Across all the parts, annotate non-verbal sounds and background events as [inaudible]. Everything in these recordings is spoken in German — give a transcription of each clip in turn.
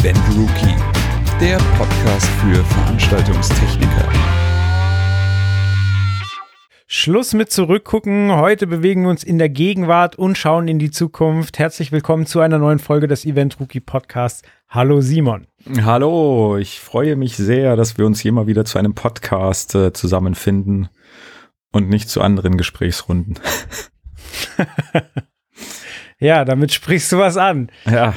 Event Rookie, der Podcast für Veranstaltungstechniker. Schluss mit Zurückgucken. Heute bewegen wir uns in der Gegenwart und schauen in die Zukunft. Herzlich willkommen zu einer neuen Folge des Event Rookie Podcasts. Hallo Simon. Hallo, ich freue mich sehr, dass wir uns hier mal wieder zu einem Podcast äh, zusammenfinden und nicht zu anderen Gesprächsrunden. [laughs] ja, damit sprichst du was an. Ja,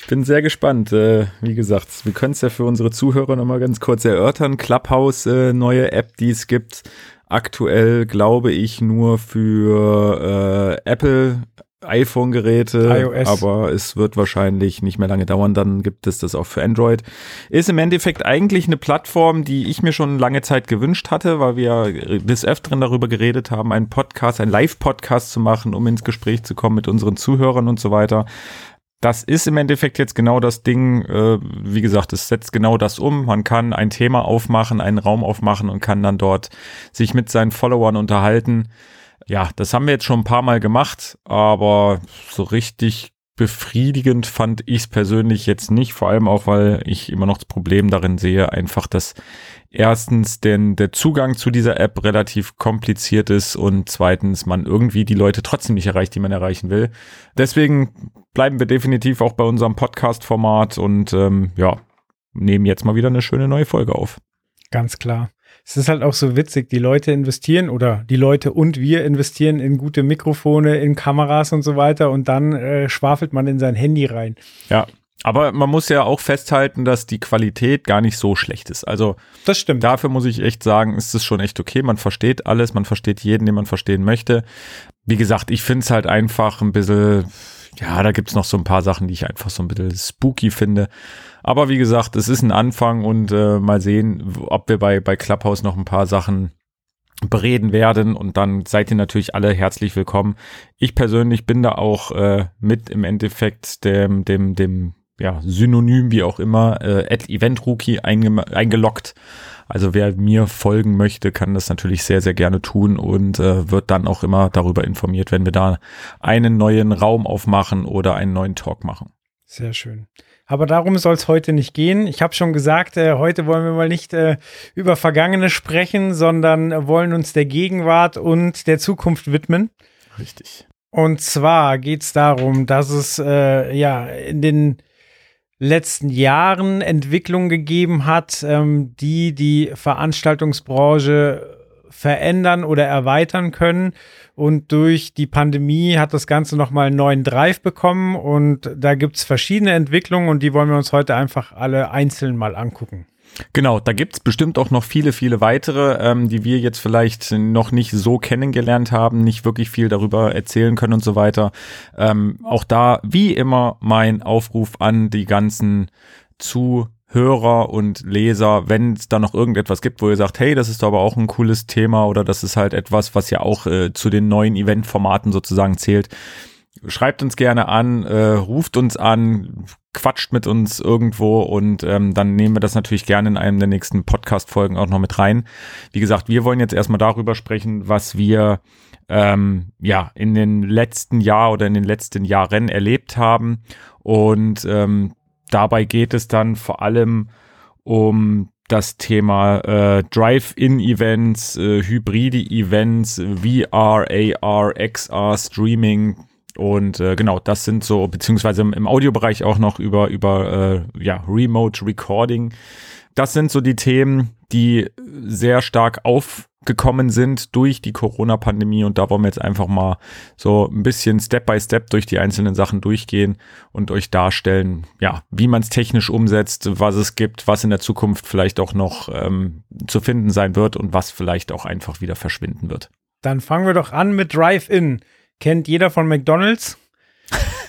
ich bin sehr gespannt. Äh, wie gesagt, wir können es ja für unsere Zuhörer nochmal ganz kurz erörtern. Clubhouse, äh, neue App, die es gibt. Aktuell glaube ich nur für äh, Apple iPhone-Geräte, aber es wird wahrscheinlich nicht mehr lange dauern, dann gibt es das auch für Android. Ist im Endeffekt eigentlich eine Plattform, die ich mir schon lange Zeit gewünscht hatte, weil wir des Öfteren darüber geredet haben, einen Podcast, einen Live-Podcast zu machen, um ins Gespräch zu kommen mit unseren Zuhörern und so weiter das ist im Endeffekt jetzt genau das Ding, äh, wie gesagt, es setzt genau das um. Man kann ein Thema aufmachen, einen Raum aufmachen und kann dann dort sich mit seinen Followern unterhalten. Ja, das haben wir jetzt schon ein paar Mal gemacht, aber so richtig befriedigend fand ich es persönlich jetzt nicht, vor allem auch, weil ich immer noch das Problem darin sehe, einfach, dass erstens denn der Zugang zu dieser App relativ kompliziert ist und zweitens man irgendwie die Leute trotzdem nicht erreicht, die man erreichen will. Deswegen bleiben wir definitiv auch bei unserem Podcast-Format und ähm, ja, nehmen jetzt mal wieder eine schöne neue Folge auf. Ganz klar. Es ist halt auch so witzig, die Leute investieren oder die Leute und wir investieren in gute Mikrofone, in Kameras und so weiter und dann äh, schwafelt man in sein Handy rein. Ja, aber man muss ja auch festhalten, dass die Qualität gar nicht so schlecht ist. Also das stimmt. Dafür muss ich echt sagen, ist es schon echt okay. Man versteht alles, man versteht jeden, den man verstehen möchte. Wie gesagt, ich finde es halt einfach ein bisschen, ja, da gibt es noch so ein paar Sachen, die ich einfach so ein bisschen spooky finde. Aber wie gesagt, es ist ein Anfang und äh, mal sehen, ob wir bei, bei Clubhouse noch ein paar Sachen bereden werden und dann seid ihr natürlich alle herzlich willkommen. Ich persönlich bin da auch äh, mit im Endeffekt dem, dem, dem ja, Synonym, wie auch immer, äh, at Event Rookie einge eingeloggt. Also wer mir folgen möchte, kann das natürlich sehr, sehr gerne tun und äh, wird dann auch immer darüber informiert, wenn wir da einen neuen Raum aufmachen oder einen neuen Talk machen. Sehr schön. Aber darum soll es heute nicht gehen. Ich habe schon gesagt, äh, heute wollen wir mal nicht äh, über Vergangene sprechen, sondern wollen uns der Gegenwart und der Zukunft widmen. Richtig. Und zwar geht es darum, dass es äh, ja in den letzten Jahren Entwicklungen gegeben hat, ähm, die die Veranstaltungsbranche verändern oder erweitern können. Und durch die Pandemie hat das Ganze nochmal einen neuen Drive bekommen. Und da gibt es verschiedene Entwicklungen und die wollen wir uns heute einfach alle einzeln mal angucken. Genau, da gibt's bestimmt auch noch viele, viele weitere, ähm, die wir jetzt vielleicht noch nicht so kennengelernt haben, nicht wirklich viel darüber erzählen können und so weiter. Ähm, auch da, wie immer, mein Aufruf an die ganzen Zuhörer und Leser, wenn es da noch irgendetwas gibt, wo ihr sagt, hey, das ist aber auch ein cooles Thema oder das ist halt etwas, was ja auch äh, zu den neuen Eventformaten sozusagen zählt, schreibt uns gerne an, äh, ruft uns an, quatscht mit uns irgendwo und ähm, dann nehmen wir das natürlich gerne in einem der nächsten Podcast-Folgen auch noch mit rein. Wie gesagt, wir wollen jetzt erstmal darüber sprechen, was wir ähm, ja in den letzten Jahr oder in den letzten Jahren erlebt haben und ähm, dabei geht es dann vor allem um das Thema äh, Drive-In-Events, äh, hybride Events, VR, AR, XR, Streaming, und äh, genau, das sind so, beziehungsweise im, Audiobereich auch noch über, über äh, ja, Remote Recording. Das sind so die Themen, die sehr stark aufgekommen sind durch die Corona-Pandemie. Und da wollen wir jetzt einfach mal so ein bisschen Step by Step durch die einzelnen Sachen durchgehen und euch darstellen, ja, wie man es technisch umsetzt, was es gibt, was in der Zukunft vielleicht auch noch ähm, zu finden sein wird und was vielleicht auch einfach wieder verschwinden wird. Dann fangen wir doch an mit Drive-In kennt jeder von McDonald's. [laughs]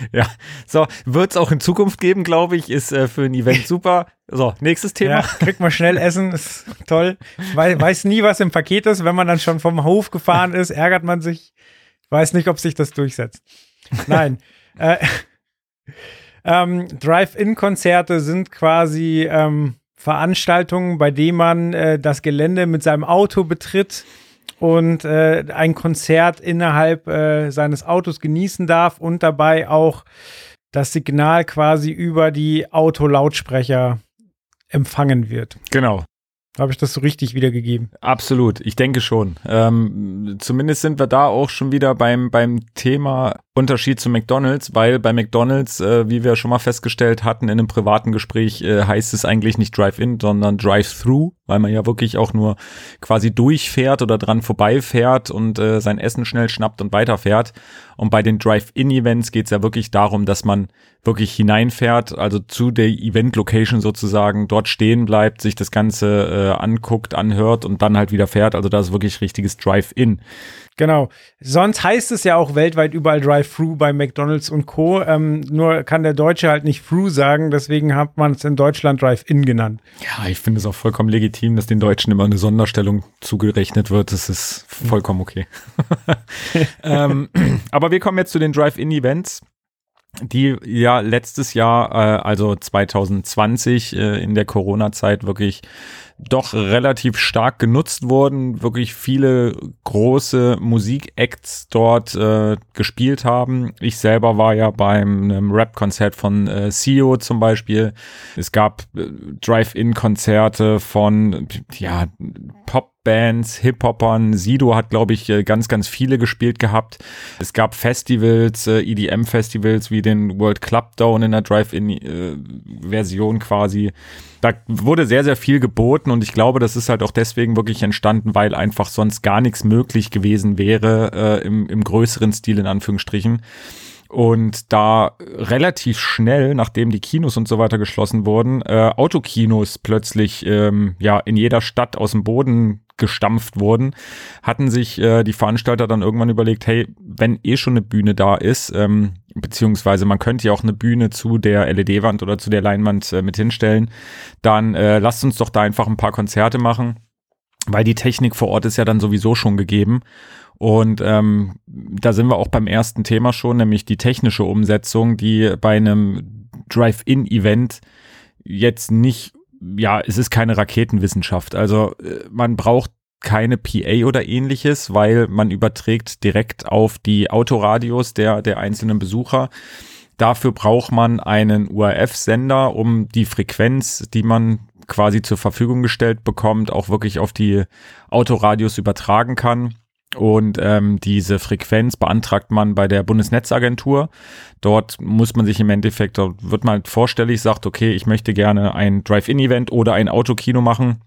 [laughs] ja, so wird es auch in Zukunft geben, glaube ich, ist äh, für ein Event [laughs] super. So, nächstes Thema. Ja, kriegt man schnell Essen, ist toll. Weiß, weiß nie, was im Paket ist. Wenn man dann schon vom Hof gefahren ist, ärgert man sich. Weiß nicht, ob sich das durchsetzt. Nein. [laughs] äh, ähm, Drive-In-Konzerte sind quasi ähm, Veranstaltungen, bei denen man äh, das Gelände mit seinem Auto betritt und äh, ein Konzert innerhalb äh, seines Autos genießen darf und dabei auch das Signal quasi über die Autolautsprecher empfangen wird. Genau. Habe ich das so richtig wiedergegeben? Absolut, ich denke schon. Ähm, zumindest sind wir da auch schon wieder beim, beim Thema Unterschied zu McDonalds, weil bei McDonalds, äh, wie wir schon mal festgestellt hatten in einem privaten Gespräch, äh, heißt es eigentlich nicht Drive-In, sondern Drive-Through, weil man ja wirklich auch nur quasi durchfährt oder dran vorbeifährt und äh, sein Essen schnell schnappt und weiterfährt. Und bei den Drive-In-Events geht es ja wirklich darum, dass man wirklich hineinfährt, also zu der Event-Location sozusagen, dort stehen bleibt, sich das Ganze äh, anguckt, anhört und dann halt wieder fährt. Also da ist wirklich richtiges Drive-In. Genau. Sonst heißt es ja auch weltweit überall Drive-Thru bei McDonalds und Co. Ähm, nur kann der Deutsche halt nicht Thru sagen, deswegen hat man es in Deutschland Drive-In genannt. Ja, ich finde es auch vollkommen legitim, dass den Deutschen immer eine Sonderstellung zugerechnet wird. Das ist vollkommen okay. [laughs] ähm, [clears throat] aber wir kommen jetzt zu den Drive-In-Events die ja letztes Jahr, äh, also 2020 äh, in der Corona-Zeit wirklich doch relativ stark genutzt wurden, wirklich viele große Musikacts dort äh, gespielt haben. Ich selber war ja beim einem Rap-Konzert von äh, CEO zum Beispiel. Es gab äh, Drive-In-Konzerte von ja Pop-Bands, Hip-Hopern. Sido hat, glaube ich, äh, ganz, ganz viele gespielt gehabt. Es gab Festivals, äh, EDM-Festivals wie den World Club Down in der Drive-In-Version äh, quasi da wurde sehr, sehr viel geboten und ich glaube, das ist halt auch deswegen wirklich entstanden, weil einfach sonst gar nichts möglich gewesen wäre äh, im, im größeren Stil in Anführungsstrichen. Und da relativ schnell, nachdem die Kinos und so weiter geschlossen wurden, äh, Autokinos plötzlich ähm, ja in jeder Stadt aus dem Boden gestampft wurden, hatten sich äh, die Veranstalter dann irgendwann überlegt, hey, wenn eh schon eine Bühne da ist, ähm, beziehungsweise man könnte ja auch eine Bühne zu der LED-Wand oder zu der Leinwand äh, mit hinstellen, dann äh, lasst uns doch da einfach ein paar Konzerte machen, weil die Technik vor Ort ist ja dann sowieso schon gegeben. Und ähm, da sind wir auch beim ersten Thema schon, nämlich die technische Umsetzung, die bei einem Drive-In-Event jetzt nicht, ja, es ist keine Raketenwissenschaft. Also äh, man braucht keine PA oder ähnliches, weil man überträgt direkt auf die Autoradios der, der einzelnen Besucher. Dafür braucht man einen URF-Sender, um die Frequenz, die man quasi zur Verfügung gestellt bekommt, auch wirklich auf die Autoradios übertragen kann. Und ähm, diese Frequenz beantragt man bei der Bundesnetzagentur. Dort muss man sich im Endeffekt, dort wird man vorstellig, sagt, okay, ich möchte gerne ein Drive-In-Event oder ein Autokino machen.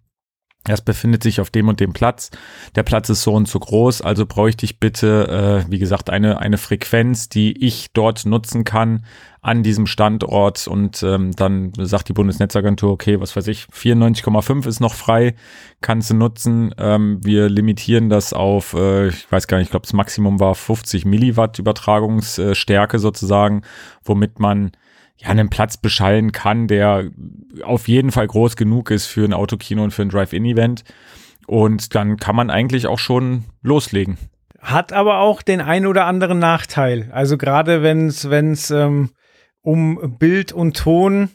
Das befindet sich auf dem und dem Platz. Der Platz ist so und so groß, also bräuchte ich bitte, äh, wie gesagt, eine, eine Frequenz, die ich dort nutzen kann an diesem Standort. Und ähm, dann sagt die Bundesnetzagentur, okay, was weiß ich, 94,5 ist noch frei, kannst du nutzen. Ähm, wir limitieren das auf, äh, ich weiß gar nicht, ich glaube, das Maximum war 50 Milliwatt Übertragungsstärke sozusagen, womit man ja, einen Platz beschallen kann, der auf jeden Fall groß genug ist für ein Autokino und für ein Drive-In-Event. Und dann kann man eigentlich auch schon loslegen. Hat aber auch den ein oder anderen Nachteil. Also gerade wenn es wenn's, ähm, um Bild und Ton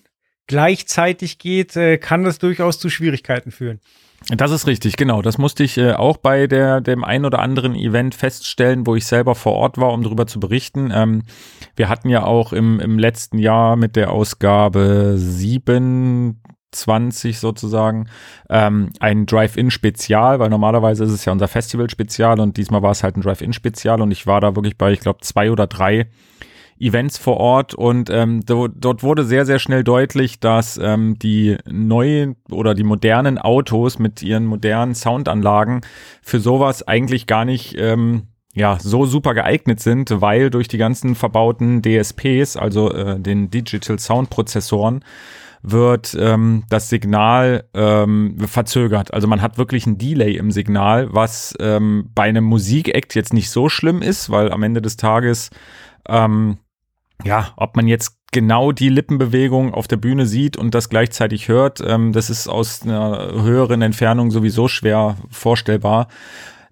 gleichzeitig geht, äh, kann das durchaus zu Schwierigkeiten führen. Das ist richtig, genau. Das musste ich äh, auch bei der, dem ein oder anderen Event feststellen, wo ich selber vor Ort war, um darüber zu berichten. Ähm, wir hatten ja auch im, im letzten Jahr mit der Ausgabe 27 sozusagen ähm, ein Drive-In-Spezial, weil normalerweise ist es ja unser Festival-Spezial und diesmal war es halt ein Drive-In-Spezial und ich war da wirklich bei, ich glaube, zwei oder drei Events vor Ort und ähm, do, dort wurde sehr, sehr schnell deutlich, dass ähm, die neuen oder die modernen Autos mit ihren modernen Soundanlagen für sowas eigentlich gar nicht ähm, ja, so super geeignet sind, weil durch die ganzen verbauten DSPs, also äh, den Digital Sound Prozessoren, wird ähm, das Signal ähm, verzögert. Also man hat wirklich ein Delay im Signal, was ähm, bei einem Musikakt jetzt nicht so schlimm ist, weil am Ende des Tages ähm, ja, ob man jetzt genau die Lippenbewegung auf der Bühne sieht und das gleichzeitig hört, ähm, das ist aus einer höheren Entfernung sowieso schwer vorstellbar.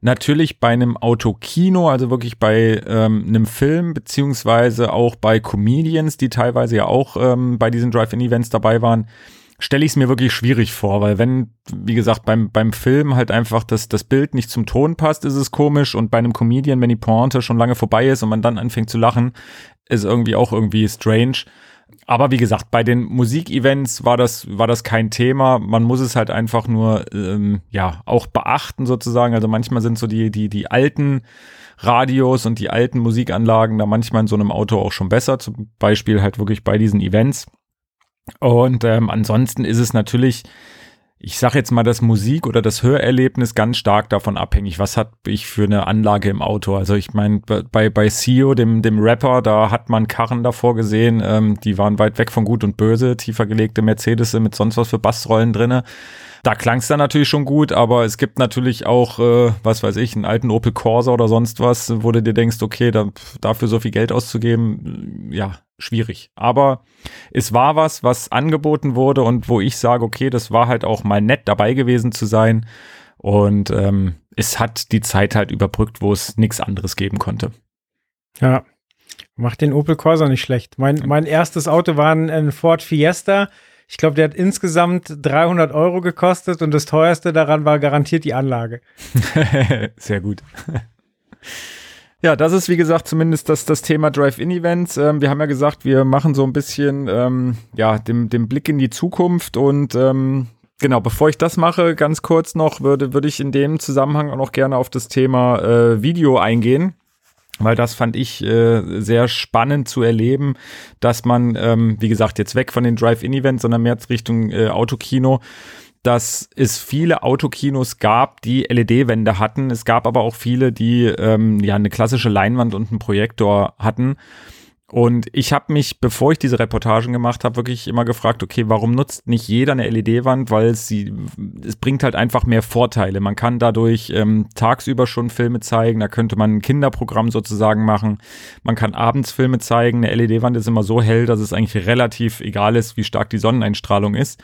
Natürlich bei einem Autokino, also wirklich bei ähm, einem Film, beziehungsweise auch bei Comedians, die teilweise ja auch ähm, bei diesen Drive-In-Events dabei waren, stelle ich es mir wirklich schwierig vor, weil wenn, wie gesagt, beim, beim Film halt einfach das, das Bild nicht zum Ton passt, ist es komisch und bei einem Comedian, wenn die Pointe schon lange vorbei ist und man dann anfängt zu lachen, ist irgendwie auch irgendwie strange. Aber wie gesagt, bei den Musikevents war das, war das kein Thema. Man muss es halt einfach nur, ähm, ja, auch beachten sozusagen. Also manchmal sind so die, die, die alten Radios und die alten Musikanlagen da manchmal in so einem Auto auch schon besser. Zum Beispiel halt wirklich bei diesen Events. Und ähm, ansonsten ist es natürlich, ich sage jetzt mal, das Musik- oder das Hörerlebnis ganz stark davon abhängig, was hat ich für eine Anlage im Auto. Also ich meine, bei, bei CEO, dem, dem Rapper, da hat man Karren davor gesehen, ähm, die waren weit weg von Gut und Böse, tiefer gelegte Mercedes mit sonst was für Bassrollen drinne. Da klang es dann natürlich schon gut, aber es gibt natürlich auch, äh, was weiß ich, einen alten Opel Corsa oder sonst was, wo du dir denkst, okay, da, dafür so viel Geld auszugeben, ja, schwierig. Aber es war was, was angeboten wurde und wo ich sage, okay, das war halt auch mal nett dabei gewesen zu sein. Und ähm, es hat die Zeit halt überbrückt, wo es nichts anderes geben konnte. Ja, macht den Opel Corsa nicht schlecht. Mein, mein erstes Auto war ein, ein Ford Fiesta ich glaube, der hat insgesamt 300 Euro gekostet und das teuerste daran war garantiert die Anlage. [laughs] Sehr gut. Ja, das ist wie gesagt zumindest das, das Thema Drive-In-Events. Ähm, wir haben ja gesagt, wir machen so ein bisschen ähm, ja, dem, dem Blick in die Zukunft und ähm, genau, bevor ich das mache, ganz kurz noch, würde, würde ich in dem Zusammenhang auch noch gerne auf das Thema äh, Video eingehen weil das fand ich äh, sehr spannend zu erleben, dass man, ähm, wie gesagt, jetzt weg von den Drive-In-Events, sondern mehr Richtung äh, Autokino, dass es viele Autokinos gab, die LED-Wände hatten. Es gab aber auch viele, die ähm, ja eine klassische Leinwand und einen Projektor hatten. Und ich habe mich, bevor ich diese Reportagen gemacht habe, wirklich immer gefragt, okay, warum nutzt nicht jeder eine LED-Wand? Weil sie, es bringt halt einfach mehr Vorteile. Man kann dadurch ähm, tagsüber schon Filme zeigen, da könnte man ein Kinderprogramm sozusagen machen. Man kann abends Filme zeigen. Eine LED-Wand ist immer so hell, dass es eigentlich relativ egal ist, wie stark die Sonneneinstrahlung ist.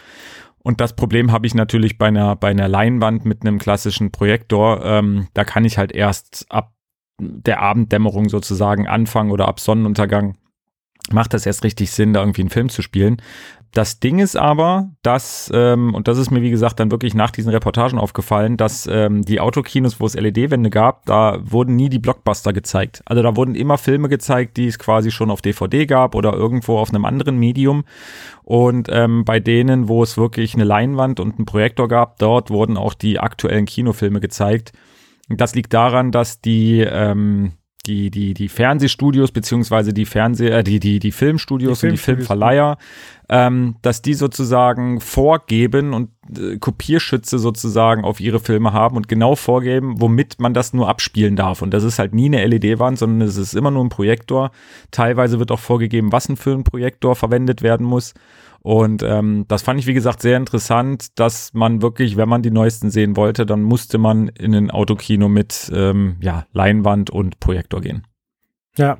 Und das Problem habe ich natürlich bei einer, bei einer Leinwand mit einem klassischen Projektor. Ähm, da kann ich halt erst ab der Abenddämmerung sozusagen anfangen oder ab Sonnenuntergang macht das erst richtig Sinn, da irgendwie einen Film zu spielen. Das Ding ist aber, dass, ähm, und das ist mir wie gesagt dann wirklich nach diesen Reportagen aufgefallen, dass ähm, die Autokinos, wo es LED-Wände gab, da wurden nie die Blockbuster gezeigt. Also da wurden immer Filme gezeigt, die es quasi schon auf DVD gab oder irgendwo auf einem anderen Medium. Und ähm, bei denen, wo es wirklich eine Leinwand und einen Projektor gab, dort wurden auch die aktuellen Kinofilme gezeigt. Das liegt daran, dass die, ähm, die, die, die Fernsehstudios beziehungsweise die Fernseh, äh, die, die, die Filmstudios die und die Filmverleiher, ähm, dass die sozusagen vorgeben und äh, Kopierschütze sozusagen auf ihre Filme haben und genau vorgeben, womit man das nur abspielen darf. Und das ist halt nie eine LED-Wand, sondern es ist immer nur ein Projektor. Teilweise wird auch vorgegeben, was ein für ein Projektor verwendet werden muss. Und ähm, das fand ich, wie gesagt, sehr interessant, dass man wirklich, wenn man die neuesten sehen wollte, dann musste man in ein Autokino mit ähm, ja, Leinwand und Projektor gehen. Ja,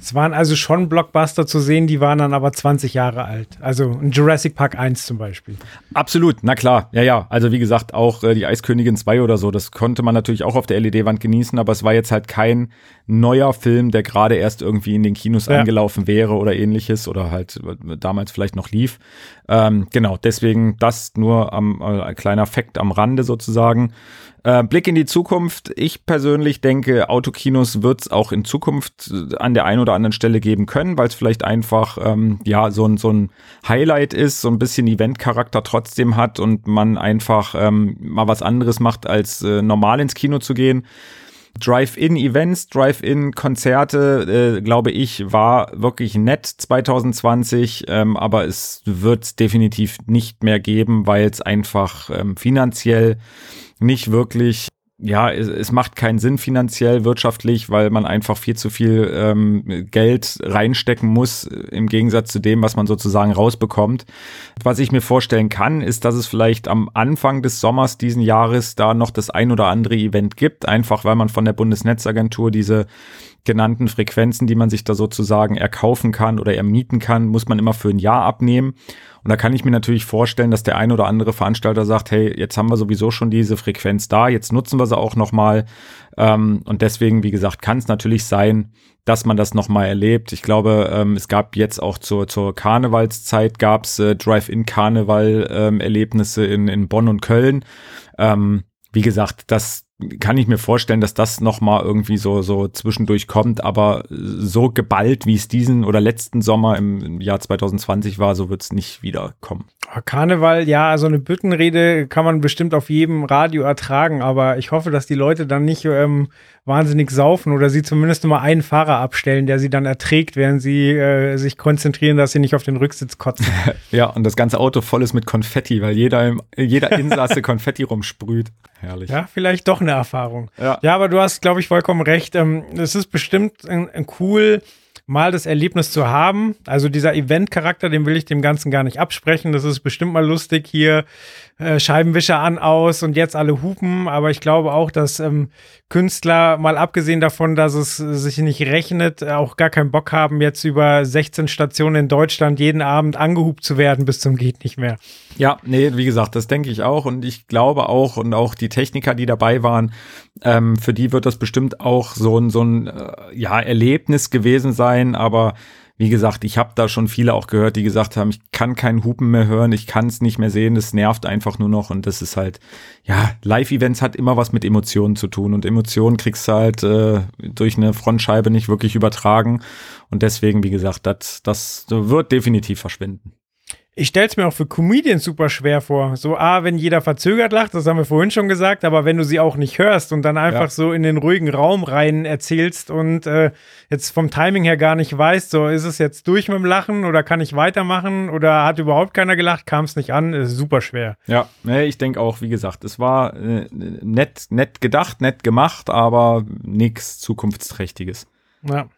es waren also schon Blockbuster zu sehen, die waren dann aber 20 Jahre alt. Also ein Jurassic Park 1 zum Beispiel. Absolut, na klar. Ja, ja. Also wie gesagt, auch äh, die Eiskönigin 2 oder so, das konnte man natürlich auch auf der LED-Wand genießen, aber es war jetzt halt kein neuer Film, der gerade erst irgendwie in den Kinos ja. angelaufen wäre oder ähnliches oder halt äh, damals vielleicht noch lief. Ähm, genau, deswegen das nur am äh, kleiner Fakt am Rande sozusagen. Äh, Blick in die Zukunft. Ich persönlich denke, Autokinos wird es auch in Zukunft äh, an der einen oder anderen Stelle geben können, weil es vielleicht einfach ähm, ja so ein, so ein Highlight ist, so ein bisschen Eventcharakter trotzdem hat und man einfach ähm, mal was anderes macht, als äh, normal ins Kino zu gehen. Drive-In-Events, Drive-In-Konzerte, äh, glaube ich, war wirklich nett 2020, ähm, aber es wird es definitiv nicht mehr geben, weil es einfach ähm, finanziell nicht wirklich ja, es, es macht keinen Sinn finanziell, wirtschaftlich, weil man einfach viel zu viel ähm, Geld reinstecken muss, im Gegensatz zu dem, was man sozusagen rausbekommt. Was ich mir vorstellen kann, ist, dass es vielleicht am Anfang des Sommers diesen Jahres da noch das ein oder andere Event gibt, einfach weil man von der Bundesnetzagentur diese genannten Frequenzen, die man sich da sozusagen erkaufen kann oder ermieten kann, muss man immer für ein Jahr abnehmen. Und da kann ich mir natürlich vorstellen, dass der ein oder andere Veranstalter sagt, hey, jetzt haben wir sowieso schon diese Frequenz da, jetzt nutzen wir sie auch nochmal. Ähm, und deswegen, wie gesagt, kann es natürlich sein, dass man das nochmal erlebt. Ich glaube, ähm, es gab jetzt auch zur, zur Karnevalszeit gab's äh, Drive-In-Karneval-Erlebnisse ähm, in, in Bonn und Köln. Wie gesagt, das kann ich mir vorstellen, dass das noch mal irgendwie so so zwischendurch kommt, aber so geballt, wie es diesen oder letzten Sommer im Jahr 2020 war, so wird es nicht wiederkommen. Karneval, ja, also eine Büttenrede kann man bestimmt auf jedem Radio ertragen, aber ich hoffe, dass die Leute dann nicht ähm, wahnsinnig saufen oder sie zumindest nur mal einen Fahrer abstellen, der sie dann erträgt, während sie äh, sich konzentrieren, dass sie nicht auf den Rücksitz kotzen. [laughs] ja, und das ganze Auto voll ist mit Konfetti, weil jeder, jeder Insasse Konfetti rumsprüht. Herrlich. Ja, vielleicht doch eine Erfahrung. Ja, ja aber du hast, glaube ich, vollkommen recht. Ähm, es ist bestimmt ein cool, mal das Erlebnis zu haben. Also dieser Event-Charakter, den will ich dem Ganzen gar nicht absprechen. Das ist bestimmt mal lustig hier äh, Scheibenwischer an, aus und jetzt alle hupen. Aber ich glaube auch, dass ähm, Künstler, mal abgesehen davon, dass es sich nicht rechnet, auch gar keinen Bock haben, jetzt über 16 Stationen in Deutschland jeden Abend angehupt zu werden bis zum geht nicht mehr. Ja, nee, wie gesagt, das denke ich auch und ich glaube auch und auch die Techniker, die dabei waren, ähm, für die wird das bestimmt auch so ein so ein äh, ja Erlebnis gewesen sein, aber wie gesagt, ich habe da schon viele auch gehört, die gesagt haben, ich kann keinen Hupen mehr hören, ich kann es nicht mehr sehen, es nervt einfach nur noch. Und das ist halt, ja, Live-Events hat immer was mit Emotionen zu tun. Und Emotionen kriegst du halt äh, durch eine Frontscheibe nicht wirklich übertragen. Und deswegen, wie gesagt, das, das wird definitiv verschwinden. Ich stelle es mir auch für Comedians super schwer vor. So, ah, wenn jeder verzögert lacht, das haben wir vorhin schon gesagt, aber wenn du sie auch nicht hörst und dann einfach ja. so in den ruhigen Raum rein erzählst und äh, jetzt vom Timing her gar nicht weißt, so ist es jetzt durch mit dem Lachen oder kann ich weitermachen oder hat überhaupt keiner gelacht, kam es nicht an, ist super schwer. Ja, ich denke auch, wie gesagt, es war äh, nett, nett gedacht, nett gemacht, aber nichts Zukunftsträchtiges. Ja.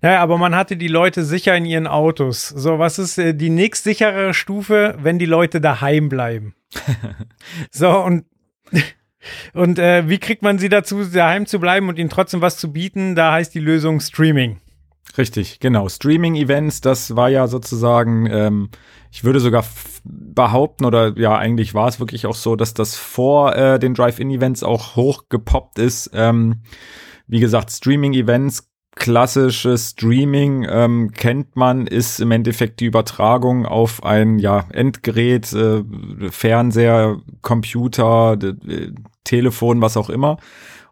Naja, aber man hatte die Leute sicher in ihren Autos. So, was ist äh, die nächst sichere Stufe, wenn die Leute daheim bleiben? [laughs] so, und, [laughs] und äh, wie kriegt man sie dazu, daheim zu bleiben und ihnen trotzdem was zu bieten? Da heißt die Lösung Streaming. Richtig, genau. Streaming-Events, das war ja sozusagen, ähm, ich würde sogar behaupten, oder ja, eigentlich war es wirklich auch so, dass das vor äh, den Drive-In-Events auch hochgepoppt ist. Ähm, wie gesagt, Streaming-Events klassisches Streaming ähm, kennt man, ist im Endeffekt die Übertragung auf ein ja, Endgerät, äh, Fernseher, Computer, äh, Telefon, was auch immer.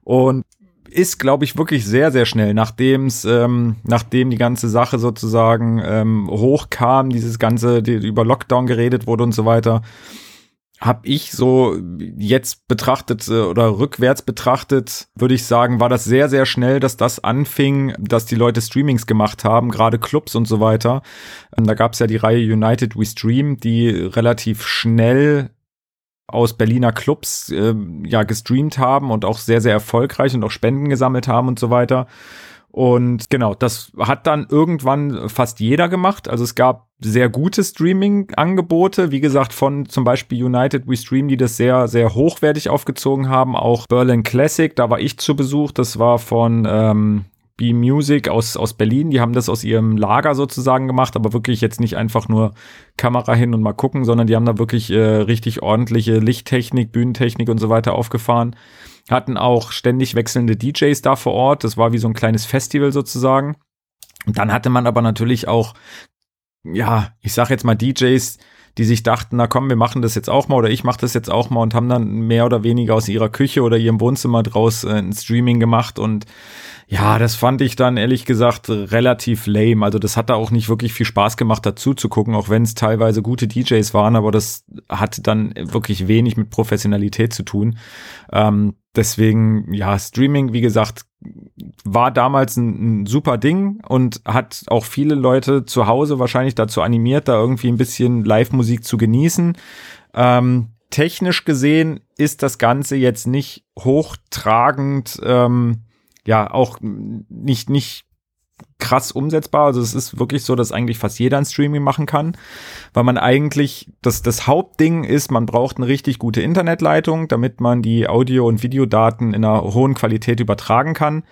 Und ist, glaube ich, wirklich sehr, sehr schnell, nachdem's, ähm, nachdem die ganze Sache sozusagen ähm, hochkam, dieses ganze, die, über Lockdown geredet wurde und so weiter, habe ich so jetzt betrachtet äh, oder rückwärts betrachtet, würde ich sagen, war das sehr, sehr schnell, dass das anfing, dass die Leute Streamings gemacht haben, gerade Clubs und so weiter. Da gab es ja die Reihe United We Stream, die relativ schnell aus Berliner Clubs äh, ja gestreamt haben und auch sehr, sehr erfolgreich und auch Spenden gesammelt haben und so weiter. Und genau, das hat dann irgendwann fast jeder gemacht. Also es gab sehr gute Streaming-Angebote, wie gesagt, von zum Beispiel United We Stream, die das sehr, sehr hochwertig aufgezogen haben. Auch Berlin Classic, da war ich zu Besuch. Das war von ähm, B-Music aus, aus Berlin. Die haben das aus ihrem Lager sozusagen gemacht, aber wirklich jetzt nicht einfach nur Kamera hin und mal gucken, sondern die haben da wirklich äh, richtig ordentliche Lichttechnik, Bühnentechnik und so weiter aufgefahren hatten auch ständig wechselnde DJs da vor Ort. Das war wie so ein kleines Festival sozusagen. Und dann hatte man aber natürlich auch, ja, ich sag jetzt mal DJs, die sich dachten, na komm, wir machen das jetzt auch mal oder ich mache das jetzt auch mal und haben dann mehr oder weniger aus ihrer Küche oder ihrem Wohnzimmer draus äh, ein Streaming gemacht und ja, das fand ich dann ehrlich gesagt relativ lame. Also das hat da auch nicht wirklich viel Spaß gemacht, dazu zu gucken, auch wenn es teilweise gute DJs waren, aber das hatte dann wirklich wenig mit Professionalität zu tun. Ähm, deswegen, ja, Streaming, wie gesagt, war damals ein, ein, super Ding und hat auch viele Leute zu Hause wahrscheinlich dazu animiert, da irgendwie ein bisschen Live-Musik zu genießen. Ähm, technisch gesehen ist das Ganze jetzt nicht hochtragend, ähm, ja, auch nicht, nicht krass umsetzbar. Also es ist wirklich so, dass eigentlich fast jeder ein Streaming machen kann, weil man eigentlich, das, das Hauptding ist, man braucht eine richtig gute Internetleitung, damit man die Audio- und Videodaten in einer hohen Qualität übertragen kann.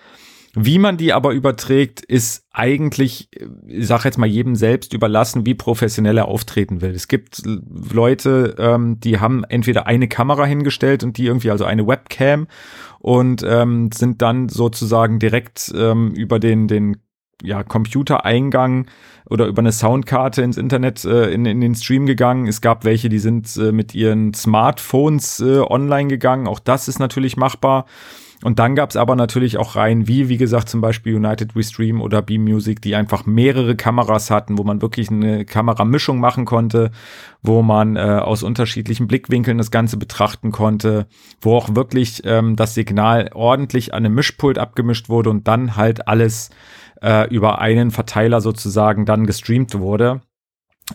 Wie man die aber überträgt, ist eigentlich, ich sag jetzt mal, jedem selbst überlassen, wie professionell er auftreten will. Es gibt Leute, ähm, die haben entweder eine Kamera hingestellt und die irgendwie, also eine Webcam und ähm, sind dann sozusagen direkt ähm, über den, den ja, Computereingang oder über eine Soundkarte ins Internet äh, in, in den Stream gegangen. Es gab welche, die sind äh, mit ihren Smartphones äh, online gegangen. Auch das ist natürlich machbar. Und dann gab es aber natürlich auch Reihen wie, wie gesagt, zum Beispiel United We Stream oder Beam Music, die einfach mehrere Kameras hatten, wo man wirklich eine Kameramischung machen konnte, wo man äh, aus unterschiedlichen Blickwinkeln das Ganze betrachten konnte, wo auch wirklich ähm, das Signal ordentlich an einem Mischpult abgemischt wurde und dann halt alles äh, über einen Verteiler sozusagen dann gestreamt wurde.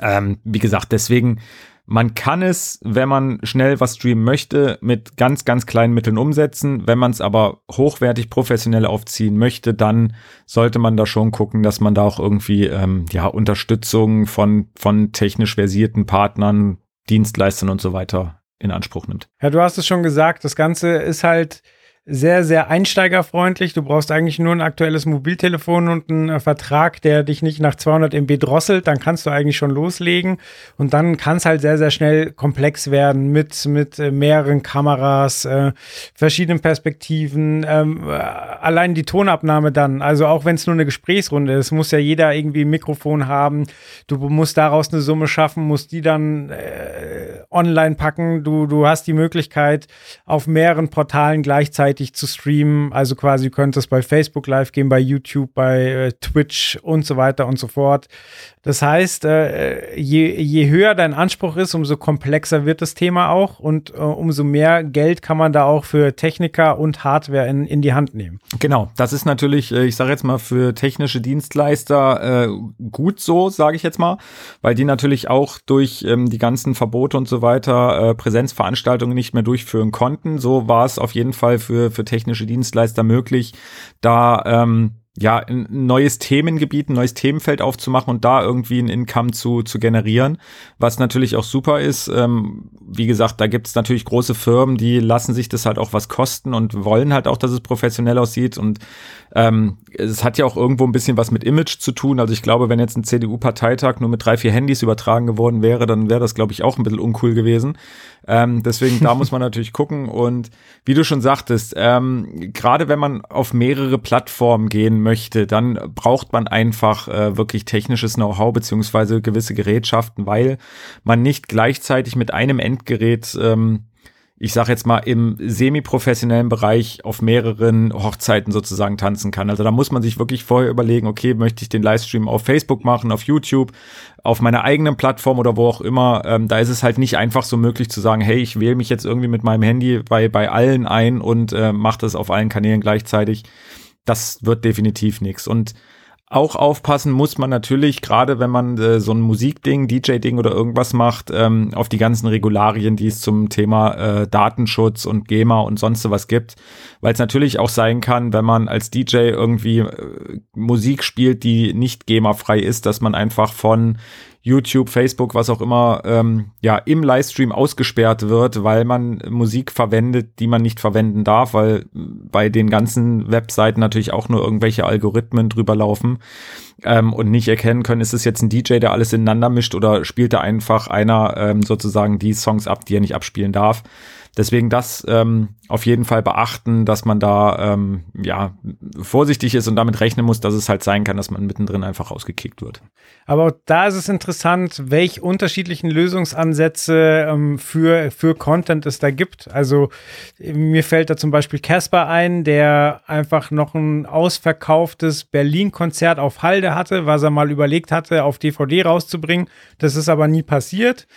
Ähm, wie gesagt, deswegen man kann es, wenn man schnell was streamen möchte, mit ganz, ganz kleinen Mitteln umsetzen. Wenn man es aber hochwertig professionell aufziehen möchte, dann sollte man da schon gucken, dass man da auch irgendwie ähm, ja Unterstützung von, von technisch versierten Partnern, Dienstleistern und so weiter in Anspruch nimmt. Ja, du hast es schon gesagt, das Ganze ist halt sehr, sehr einsteigerfreundlich. Du brauchst eigentlich nur ein aktuelles Mobiltelefon und einen äh, Vertrag, der dich nicht nach 200 MB drosselt. Dann kannst du eigentlich schon loslegen. Und dann kann es halt sehr, sehr schnell komplex werden mit, mit äh, mehreren Kameras, äh, verschiedenen Perspektiven. Ähm, äh, allein die Tonabnahme dann. Also auch wenn es nur eine Gesprächsrunde ist, muss ja jeder irgendwie ein Mikrofon haben. Du musst daraus eine Summe schaffen, musst die dann äh, online packen. Du, du hast die Möglichkeit, auf mehreren Portalen gleichzeitig gleichzeitig zu streamen. Also quasi könnte es bei Facebook live gehen, bei YouTube, bei äh, Twitch und so weiter und so fort. Das heißt, äh, je, je höher dein Anspruch ist, umso komplexer wird das Thema auch und äh, umso mehr Geld kann man da auch für Techniker und Hardware in, in die Hand nehmen. Genau, das ist natürlich, äh, ich sage jetzt mal, für technische Dienstleister äh, gut so, sage ich jetzt mal, weil die natürlich auch durch ähm, die ganzen Verbote und so weiter äh, Präsenzveranstaltungen nicht mehr durchführen konnten. So war es auf jeden Fall für, für technische Dienstleister möglich, da ähm, ja, ein neues Themengebiet, ein neues Themenfeld aufzumachen und da irgendwie ein Income zu, zu generieren, was natürlich auch super ist. Ähm, wie gesagt, da gibt es natürlich große Firmen, die lassen sich das halt auch was kosten und wollen halt auch, dass es professionell aussieht und ähm, es hat ja auch irgendwo ein bisschen was mit Image zu tun. Also ich glaube, wenn jetzt ein CDU-Parteitag nur mit drei, vier Handys übertragen geworden wäre, dann wäre das, glaube ich, auch ein bisschen uncool gewesen. Ähm, deswegen, da muss man [laughs] natürlich gucken. Und wie du schon sagtest, ähm, gerade wenn man auf mehrere Plattformen gehen möchte, dann braucht man einfach äh, wirklich technisches Know-how beziehungsweise gewisse Gerätschaften, weil man nicht gleichzeitig mit einem Endgerät ähm, ich sage jetzt mal, im semi-professionellen Bereich auf mehreren Hochzeiten sozusagen tanzen kann. Also da muss man sich wirklich vorher überlegen, okay, möchte ich den Livestream auf Facebook machen, auf YouTube, auf meiner eigenen Plattform oder wo auch immer. Ähm, da ist es halt nicht einfach so möglich zu sagen, hey, ich wähle mich jetzt irgendwie mit meinem Handy bei, bei allen ein und äh, mache das auf allen Kanälen gleichzeitig. Das wird definitiv nichts. Und auch aufpassen muss man natürlich, gerade wenn man äh, so ein Musikding, DJ-Ding oder irgendwas macht, ähm, auf die ganzen Regularien, die es zum Thema äh, Datenschutz und GEMA und sonst was gibt. Weil es natürlich auch sein kann, wenn man als DJ irgendwie äh, Musik spielt, die nicht GEMA-frei ist, dass man einfach von YouTube, Facebook, was auch immer, ähm, ja, im Livestream ausgesperrt wird, weil man Musik verwendet, die man nicht verwenden darf, weil bei den ganzen Webseiten natürlich auch nur irgendwelche Algorithmen drüber laufen ähm, und nicht erkennen können, ist es jetzt ein DJ, der alles ineinander mischt oder spielt da einfach einer ähm, sozusagen die Songs ab, die er nicht abspielen darf. Deswegen das ähm, auf jeden Fall beachten, dass man da ähm, ja vorsichtig ist und damit rechnen muss, dass es halt sein kann, dass man mittendrin einfach rausgekickt wird. Aber da ist es interessant, welche unterschiedlichen Lösungsansätze ähm, für, für Content es da gibt. Also mir fällt da zum Beispiel Casper ein, der einfach noch ein ausverkauftes Berlin-Konzert auf Halde hatte, was er mal überlegt hatte, auf DVD rauszubringen. Das ist aber nie passiert.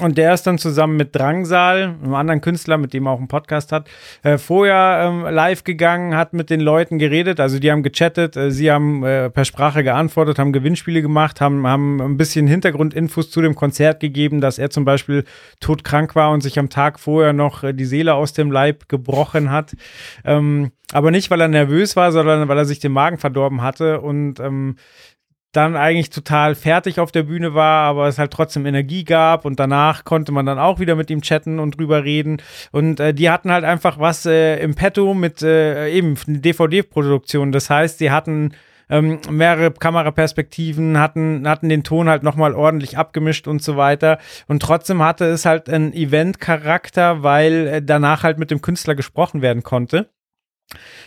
Und der ist dann zusammen mit Drangsal, einem anderen Künstler, mit dem er auch einen Podcast hat, äh, vorher ähm, live gegangen, hat mit den Leuten geredet. Also die haben gechattet, äh, sie haben äh, per Sprache geantwortet, haben Gewinnspiele gemacht, haben, haben ein bisschen Hintergrundinfos zu dem Konzert gegeben, dass er zum Beispiel todkrank war und sich am Tag vorher noch äh, die Seele aus dem Leib gebrochen hat. Ähm, aber nicht, weil er nervös war, sondern weil er sich den Magen verdorben hatte und ähm, dann eigentlich total fertig auf der Bühne war, aber es halt trotzdem Energie gab und danach konnte man dann auch wieder mit ihm chatten und drüber reden und äh, die hatten halt einfach was äh, im Petto mit äh, eben DVD-Produktion. Das heißt, sie hatten ähm, mehrere Kameraperspektiven, hatten, hatten den Ton halt nochmal ordentlich abgemischt und so weiter. Und trotzdem hatte es halt einen Event-Charakter, weil äh, danach halt mit dem Künstler gesprochen werden konnte.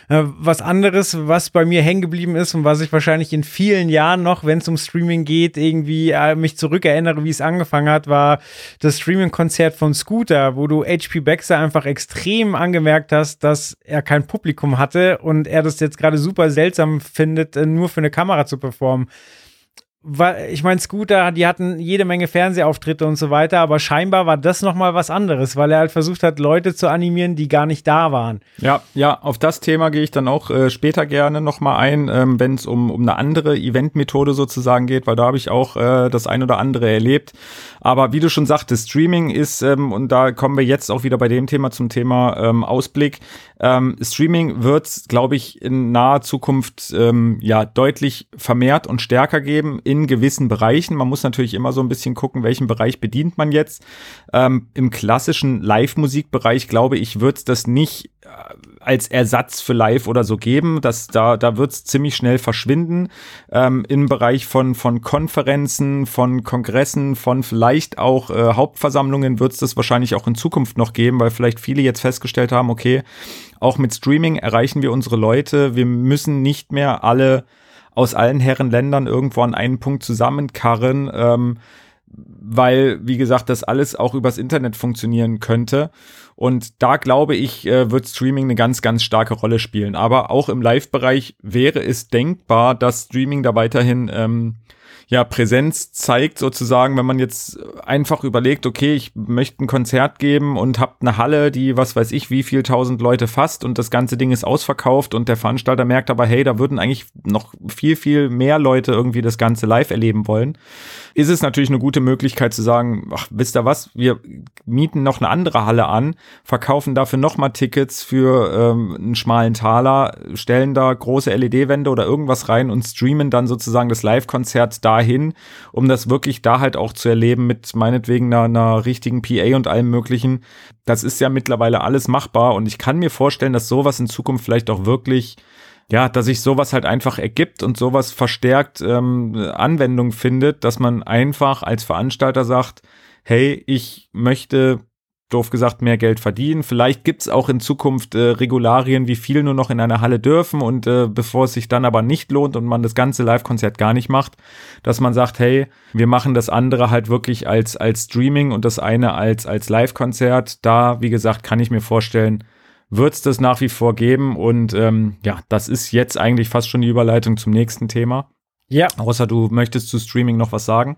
Äh, was anderes, was bei mir hängen geblieben ist und was ich wahrscheinlich in vielen Jahren noch, wenn es um Streaming geht, irgendwie äh, mich zurückerinnere, wie es angefangen hat, war das Streaming-Konzert von Scooter, wo du HP Baxter einfach extrem angemerkt hast, dass er kein Publikum hatte und er das jetzt gerade super seltsam findet, äh, nur für eine Kamera zu performen ich meine, Scooter, die hatten jede Menge Fernsehauftritte und so weiter, aber scheinbar war das nochmal was anderes, weil er halt versucht hat, Leute zu animieren, die gar nicht da waren. Ja, ja, auf das Thema gehe ich dann auch äh, später gerne nochmal ein, ähm, wenn es um, um eine andere Eventmethode sozusagen geht, weil da habe ich auch äh, das ein oder andere erlebt. Aber wie du schon sagtest, Streaming ist, ähm, und da kommen wir jetzt auch wieder bei dem Thema zum Thema ähm, Ausblick, ähm, Streaming wird, glaube ich, in naher Zukunft ähm, ja deutlich vermehrt und stärker geben in gewissen Bereichen. Man muss natürlich immer so ein bisschen gucken, welchen Bereich bedient man jetzt. Ähm, Im klassischen Live-Musikbereich, glaube ich, wird das nicht äh, als Ersatz für Live oder so geben. Das, da da wird es ziemlich schnell verschwinden. Ähm, Im Bereich von, von Konferenzen, von Kongressen, von vielleicht auch äh, Hauptversammlungen wird es das wahrscheinlich auch in Zukunft noch geben, weil vielleicht viele jetzt festgestellt haben, okay, auch mit Streaming erreichen wir unsere Leute. Wir müssen nicht mehr alle aus allen Herrenländern irgendwo an einen Punkt zusammenkarren, ähm, weil, wie gesagt, das alles auch übers Internet funktionieren könnte. Und da glaube ich, äh, wird Streaming eine ganz, ganz starke Rolle spielen. Aber auch im Live-Bereich wäre es denkbar, dass Streaming da weiterhin ähm, ja, Präsenz zeigt sozusagen, wenn man jetzt einfach überlegt, okay, ich möchte ein Konzert geben und habe eine Halle, die was weiß ich, wie viel tausend Leute fasst und das ganze Ding ist ausverkauft und der Veranstalter merkt aber, hey, da würden eigentlich noch viel, viel mehr Leute irgendwie das Ganze live erleben wollen ist es natürlich eine gute Möglichkeit zu sagen, ach, wisst ihr was, wir mieten noch eine andere Halle an, verkaufen dafür nochmal Tickets für ähm, einen schmalen Taler, stellen da große LED-Wände oder irgendwas rein und streamen dann sozusagen das Live-Konzert dahin, um das wirklich da halt auch zu erleben mit meinetwegen einer, einer richtigen PA und allem möglichen. Das ist ja mittlerweile alles machbar und ich kann mir vorstellen, dass sowas in Zukunft vielleicht auch wirklich ja, dass sich sowas halt einfach ergibt und sowas verstärkt ähm, Anwendung findet, dass man einfach als Veranstalter sagt, hey, ich möchte doof gesagt mehr Geld verdienen. Vielleicht gibt's auch in Zukunft äh, Regularien, wie viel nur noch in einer Halle dürfen und äh, bevor es sich dann aber nicht lohnt und man das ganze Live-Konzert gar nicht macht, dass man sagt, hey, wir machen das andere halt wirklich als, als Streaming und das eine als, als Live-Konzert. Da, wie gesagt, kann ich mir vorstellen, wird es das nach wie vor geben. Und ähm, ja, das ist jetzt eigentlich fast schon die Überleitung zum nächsten Thema. Ja. Außer du möchtest zu Streaming noch was sagen.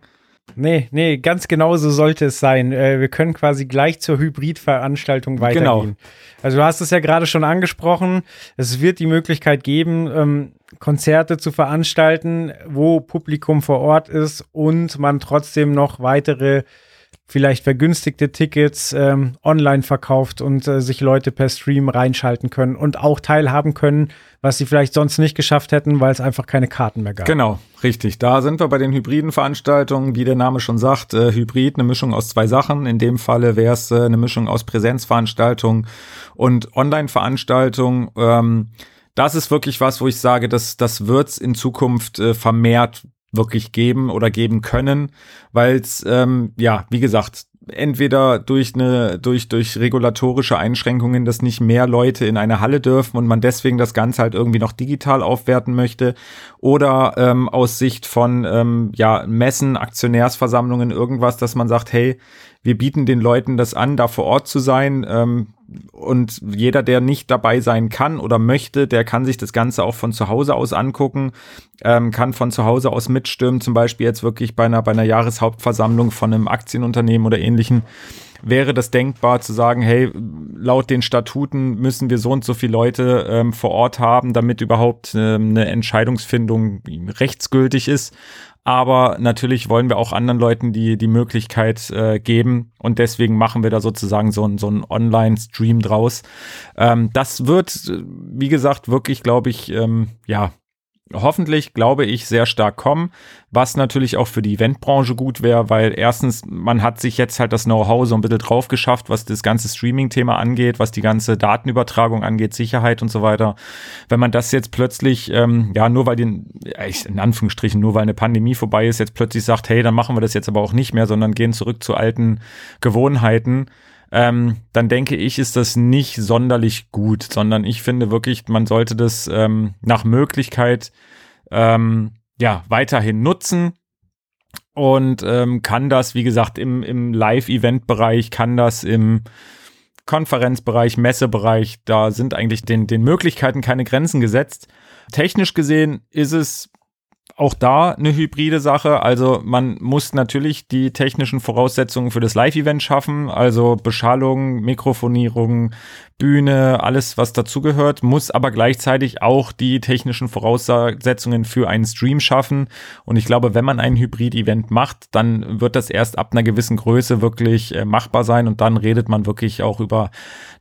Nee, nee, ganz genau so sollte es sein. Äh, wir können quasi gleich zur Hybridveranstaltung weitergehen. Genau. Also du hast es ja gerade schon angesprochen. Es wird die Möglichkeit geben, ähm, Konzerte zu veranstalten, wo Publikum vor Ort ist und man trotzdem noch weitere vielleicht vergünstigte Tickets ähm, online verkauft und äh, sich Leute per Stream reinschalten können und auch teilhaben können, was sie vielleicht sonst nicht geschafft hätten, weil es einfach keine Karten mehr gab. Genau, richtig. Da sind wir bei den hybriden Veranstaltungen, wie der Name schon sagt, äh, Hybrid, eine Mischung aus zwei Sachen. In dem Falle wäre es äh, eine Mischung aus Präsenzveranstaltungen und Online-Veranstaltungen. Ähm, das ist wirklich was, wo ich sage, dass das wird's in Zukunft äh, vermehrt wirklich geben oder geben können, weil es ähm, ja, wie gesagt, entweder durch eine durch durch regulatorische Einschränkungen, dass nicht mehr Leute in eine Halle dürfen und man deswegen das Ganze halt irgendwie noch digital aufwerten möchte, oder ähm, aus Sicht von ähm, ja Messen, Aktionärsversammlungen irgendwas, dass man sagt, hey, wir bieten den Leuten das an, da vor Ort zu sein. Ähm, und jeder, der nicht dabei sein kann oder möchte, der kann sich das Ganze auch von zu Hause aus angucken, ähm, kann von zu Hause aus mitstimmen, zum Beispiel jetzt wirklich bei einer, bei einer Jahreshauptversammlung von einem Aktienunternehmen oder ähnlichen. Wäre das denkbar zu sagen, hey, laut den Statuten müssen wir so und so viele Leute ähm, vor Ort haben, damit überhaupt ähm, eine Entscheidungsfindung rechtsgültig ist aber natürlich wollen wir auch anderen Leuten die, die Möglichkeit äh, geben und deswegen machen wir da sozusagen so, ein so ein Online-Stream draus. Ähm, das wird, wie gesagt, wirklich, glaube ich, ähm, ja, hoffentlich, glaube ich, sehr stark kommen, was natürlich auch für die Eventbranche gut wäre, weil erstens, man hat sich jetzt halt das Know-how so ein bisschen drauf geschafft, was das ganze Streaming-Thema angeht, was die ganze Datenübertragung angeht, Sicherheit und so weiter. Wenn man das jetzt plötzlich, ähm, ja, nur weil den, in Anführungsstrichen, nur weil eine Pandemie vorbei ist, jetzt plötzlich sagt, hey, dann machen wir das jetzt aber auch nicht mehr, sondern gehen zurück zu alten Gewohnheiten, ähm, dann denke ich, ist das nicht sonderlich gut, sondern ich finde wirklich, man sollte das ähm, nach Möglichkeit ähm, ja weiterhin nutzen und ähm, kann das, wie gesagt, im, im Live-Event-Bereich, kann das im Konferenzbereich, Messebereich, da sind eigentlich den, den Möglichkeiten keine Grenzen gesetzt. Technisch gesehen ist es auch da eine hybride Sache. Also man muss natürlich die technischen Voraussetzungen für das Live-Event schaffen, also Beschallung, Mikrofonierung, Bühne, alles, was dazugehört, muss aber gleichzeitig auch die technischen Voraussetzungen für einen Stream schaffen. Und ich glaube, wenn man ein Hybrid-Event macht, dann wird das erst ab einer gewissen Größe wirklich äh, machbar sein und dann redet man wirklich auch über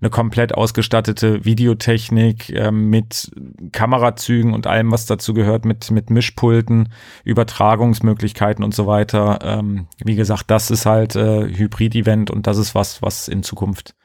eine komplett ausgestattete Videotechnik äh, mit Kamerazügen und allem, was dazu gehört, mit, mit Mischpulten, Übertragungsmöglichkeiten und so weiter. Ähm, wie gesagt, das ist halt äh, Hybrid-Event und das ist was, was in Zukunft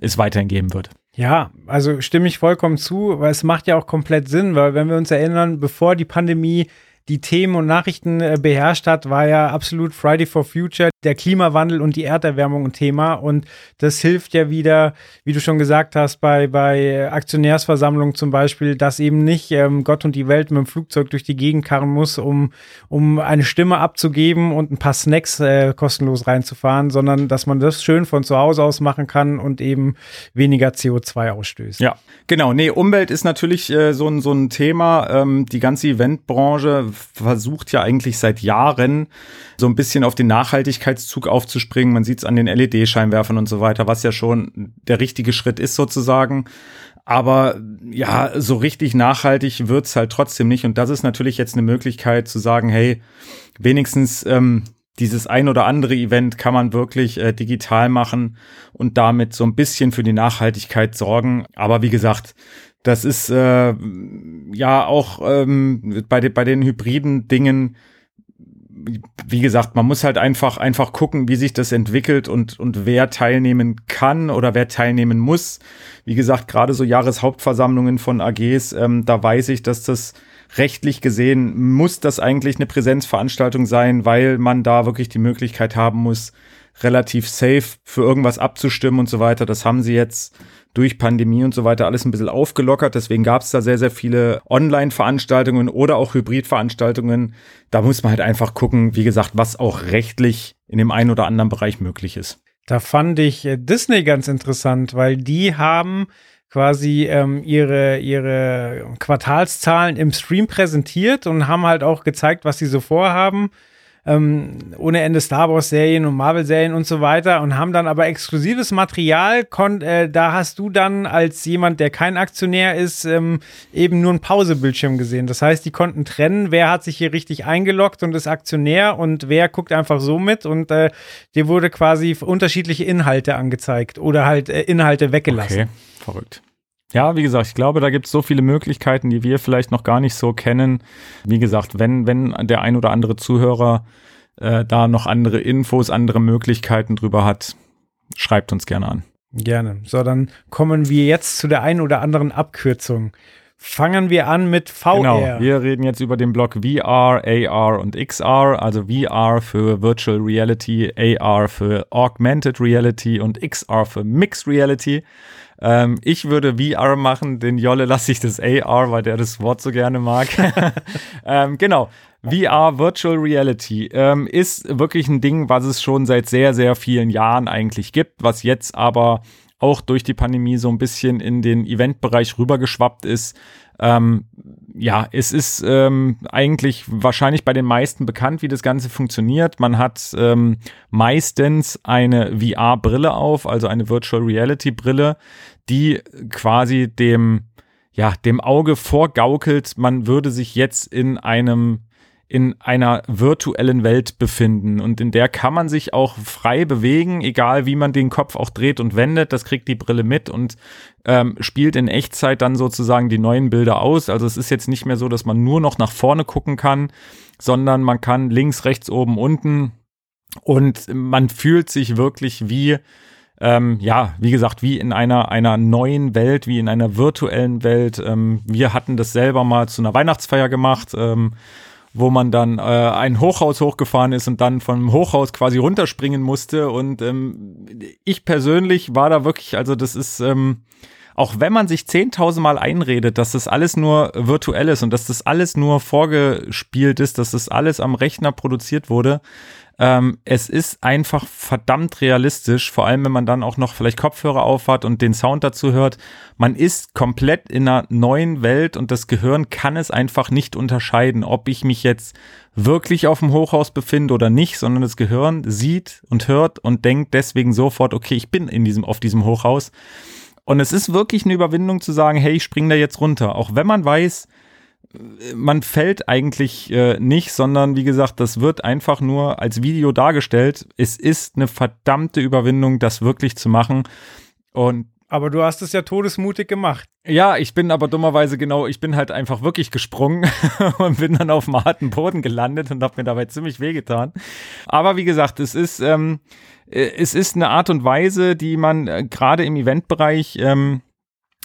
es weiterhin geben wird. Ja, also stimme ich vollkommen zu, weil es macht ja auch komplett Sinn, weil wenn wir uns erinnern, bevor die Pandemie die Themen und Nachrichten äh, beherrscht hat, war ja absolut Friday for Future, der Klimawandel und die Erderwärmung ein Thema. Und das hilft ja wieder, wie du schon gesagt hast, bei, bei Aktionärsversammlungen zum Beispiel, dass eben nicht ähm, Gott und die Welt mit dem Flugzeug durch die Gegend karren muss, um, um eine Stimme abzugeben und ein paar Snacks äh, kostenlos reinzufahren, sondern dass man das schön von zu Hause aus machen kann und eben weniger CO2 ausstößt. Ja, genau. Nee, Umwelt ist natürlich äh, so, ein so ein Thema. Ähm, die ganze Eventbranche versucht ja eigentlich seit Jahren so ein bisschen auf den Nachhaltigkeitszug aufzuspringen. Man sieht es an den LED-Scheinwerfern und so weiter, was ja schon der richtige Schritt ist sozusagen. Aber ja, so richtig nachhaltig wird's halt trotzdem nicht. Und das ist natürlich jetzt eine Möglichkeit zu sagen, hey, wenigstens ähm, dieses ein oder andere Event kann man wirklich äh, digital machen und damit so ein bisschen für die Nachhaltigkeit sorgen. Aber wie gesagt, das ist äh, ja auch ähm, bei, de bei den hybriden Dingen, wie gesagt, man muss halt einfach, einfach gucken, wie sich das entwickelt und, und wer teilnehmen kann oder wer teilnehmen muss. Wie gesagt, gerade so Jahreshauptversammlungen von AGs, ähm, da weiß ich, dass das rechtlich gesehen muss das eigentlich eine Präsenzveranstaltung sein, weil man da wirklich die Möglichkeit haben muss, relativ safe für irgendwas abzustimmen und so weiter. Das haben sie jetzt durch Pandemie und so weiter alles ein bisschen aufgelockert. Deswegen gab es da sehr, sehr viele Online-Veranstaltungen oder auch Hybrid-Veranstaltungen. Da muss man halt einfach gucken, wie gesagt, was auch rechtlich in dem einen oder anderen Bereich möglich ist. Da fand ich äh, Disney ganz interessant, weil die haben quasi ähm, ihre, ihre Quartalszahlen im Stream präsentiert und haben halt auch gezeigt, was sie so vorhaben ähm, ohne Ende Star Wars-Serien und Marvel-Serien und so weiter und haben dann aber exklusives Material. Äh, da hast du dann als jemand, der kein Aktionär ist, ähm, eben nur einen Pausebildschirm gesehen. Das heißt, die konnten trennen, wer hat sich hier richtig eingeloggt und ist Aktionär und wer guckt einfach so mit und äh, dir wurde quasi unterschiedliche Inhalte angezeigt oder halt äh, Inhalte weggelassen. Okay, verrückt. Ja, wie gesagt, ich glaube, da gibt es so viele Möglichkeiten, die wir vielleicht noch gar nicht so kennen. Wie gesagt, wenn, wenn der ein oder andere Zuhörer äh, da noch andere Infos, andere Möglichkeiten drüber hat, schreibt uns gerne an. Gerne. So, dann kommen wir jetzt zu der einen oder anderen Abkürzung. Fangen wir an mit VR. Genau, wir reden jetzt über den Block VR, AR und XR. Also VR für Virtual Reality, AR für Augmented Reality und XR für Mixed Reality. Ähm, ich würde VR machen, den Jolle lasse ich das AR, weil der das Wort so gerne mag. [laughs] ähm, genau. VR, Virtual Reality, ähm, ist wirklich ein Ding, was es schon seit sehr, sehr vielen Jahren eigentlich gibt, was jetzt aber auch durch die Pandemie so ein bisschen in den Eventbereich rübergeschwappt ist. Ähm, ja, es ist ähm, eigentlich wahrscheinlich bei den meisten bekannt, wie das Ganze funktioniert. Man hat ähm, meistens eine VR-Brille auf, also eine Virtual Reality-Brille, die quasi dem, ja, dem Auge vorgaukelt, man würde sich jetzt in einem in einer virtuellen Welt befinden und in der kann man sich auch frei bewegen, egal wie man den Kopf auch dreht und wendet. Das kriegt die Brille mit und ähm, spielt in Echtzeit dann sozusagen die neuen Bilder aus. Also es ist jetzt nicht mehr so, dass man nur noch nach vorne gucken kann, sondern man kann links, rechts, oben, unten und man fühlt sich wirklich wie ähm, ja, wie gesagt, wie in einer, einer neuen Welt, wie in einer virtuellen Welt. Ähm, wir hatten das selber mal zu einer Weihnachtsfeier gemacht. Ähm, wo man dann äh, ein Hochhaus hochgefahren ist und dann vom Hochhaus quasi runterspringen musste. Und ähm, ich persönlich war da wirklich, also das ist, ähm, auch wenn man sich zehntausendmal einredet, dass das alles nur virtuell ist und dass das alles nur vorgespielt ist, dass das alles am Rechner produziert wurde, ähm, es ist einfach verdammt realistisch, vor allem wenn man dann auch noch vielleicht Kopfhörer aufhat und den Sound dazu hört. Man ist komplett in einer neuen Welt und das Gehirn kann es einfach nicht unterscheiden, ob ich mich jetzt wirklich auf dem Hochhaus befinde oder nicht, sondern das Gehirn sieht und hört und denkt deswegen sofort, okay, ich bin in diesem, auf diesem Hochhaus. Und es ist wirklich eine Überwindung zu sagen, hey, ich spring da jetzt runter. Auch wenn man weiß, man fällt eigentlich äh, nicht, sondern wie gesagt, das wird einfach nur als Video dargestellt. Es ist eine verdammte Überwindung, das wirklich zu machen. Und aber du hast es ja todesmutig gemacht. Ja, ich bin aber dummerweise genau, ich bin halt einfach wirklich gesprungen [laughs] und bin dann auf dem harten Boden gelandet und habe mir dabei ziemlich wehgetan. Aber wie gesagt, es ist, ähm, äh, es ist eine Art und Weise, die man äh, gerade im Eventbereich ähm,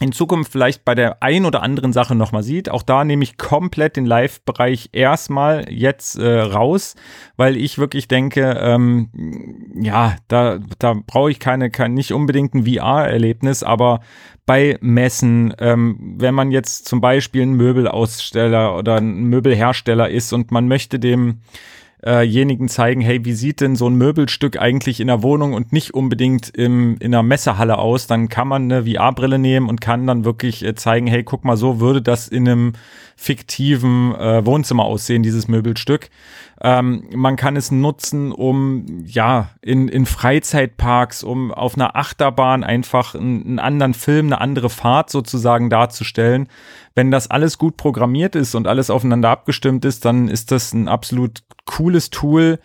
in Zukunft vielleicht bei der ein oder anderen Sache nochmal sieht. Auch da nehme ich komplett den Live-Bereich erstmal jetzt äh, raus, weil ich wirklich denke, ähm, ja, da, da brauche ich keine, kein, nicht unbedingt ein VR-Erlebnis, aber bei Messen, ähm, wenn man jetzt zum Beispiel ein Möbelaussteller oder ein Möbelhersteller ist und man möchte dem äh zeigen, hey, wie sieht denn so ein Möbelstück eigentlich in der Wohnung und nicht unbedingt im, in einer Messehalle aus, dann kann man eine VR-Brille nehmen und kann dann wirklich äh, zeigen, hey, guck mal, so würde das in einem fiktiven äh, Wohnzimmer aussehen, dieses Möbelstück. Ähm, man kann es nutzen, um ja in, in Freizeitparks, um auf einer Achterbahn einfach einen, einen anderen Film, eine andere Fahrt sozusagen darzustellen. Wenn das alles gut programmiert ist und alles aufeinander abgestimmt ist, dann ist das ein absolut cooles Tool,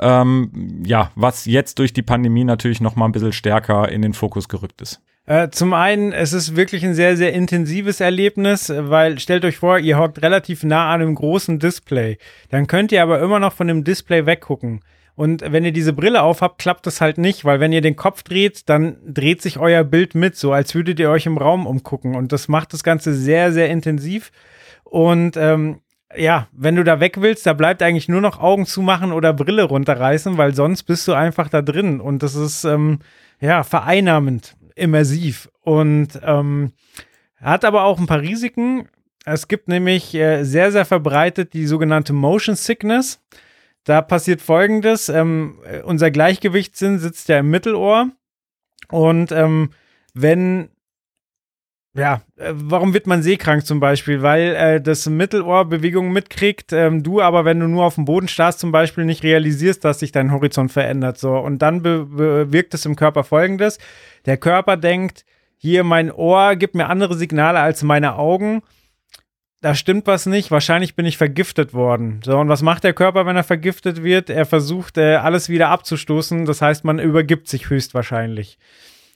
ähm, ja, was jetzt durch die Pandemie natürlich noch mal ein bisschen stärker in den Fokus gerückt ist. Äh, zum einen, es ist wirklich ein sehr, sehr intensives Erlebnis, weil stellt euch vor, ihr hockt relativ nah an einem großen Display. Dann könnt ihr aber immer noch von dem Display weggucken. Und wenn ihr diese Brille aufhabt, klappt das halt nicht, weil wenn ihr den Kopf dreht, dann dreht sich euer Bild mit, so als würdet ihr euch im Raum umgucken. Und das macht das Ganze sehr, sehr intensiv. Und ähm, ja, wenn du da weg willst, da bleibt eigentlich nur noch Augen zumachen oder Brille runterreißen, weil sonst bist du einfach da drin. Und das ist ähm, ja vereinnahmend immersiv und ähm, hat aber auch ein paar Risiken. Es gibt nämlich äh, sehr, sehr verbreitet die sogenannte Motion Sickness. Da passiert folgendes: ähm, Unser Gleichgewichtssinn sitzt ja im Mittelohr. Und ähm, wenn ja, äh, warum wird man seekrank zum Beispiel? Weil äh, das Mittelohr Bewegungen mitkriegt, ähm, du aber, wenn du nur auf dem Boden starrst, zum Beispiel nicht realisierst, dass sich dein Horizont verändert. So. Und dann bewirkt es im Körper folgendes: Der Körper denkt, hier mein Ohr gibt mir andere Signale als meine Augen. Da stimmt was nicht. Wahrscheinlich bin ich vergiftet worden. So, und was macht der Körper, wenn er vergiftet wird? Er versucht, äh, alles wieder abzustoßen. Das heißt, man übergibt sich höchstwahrscheinlich.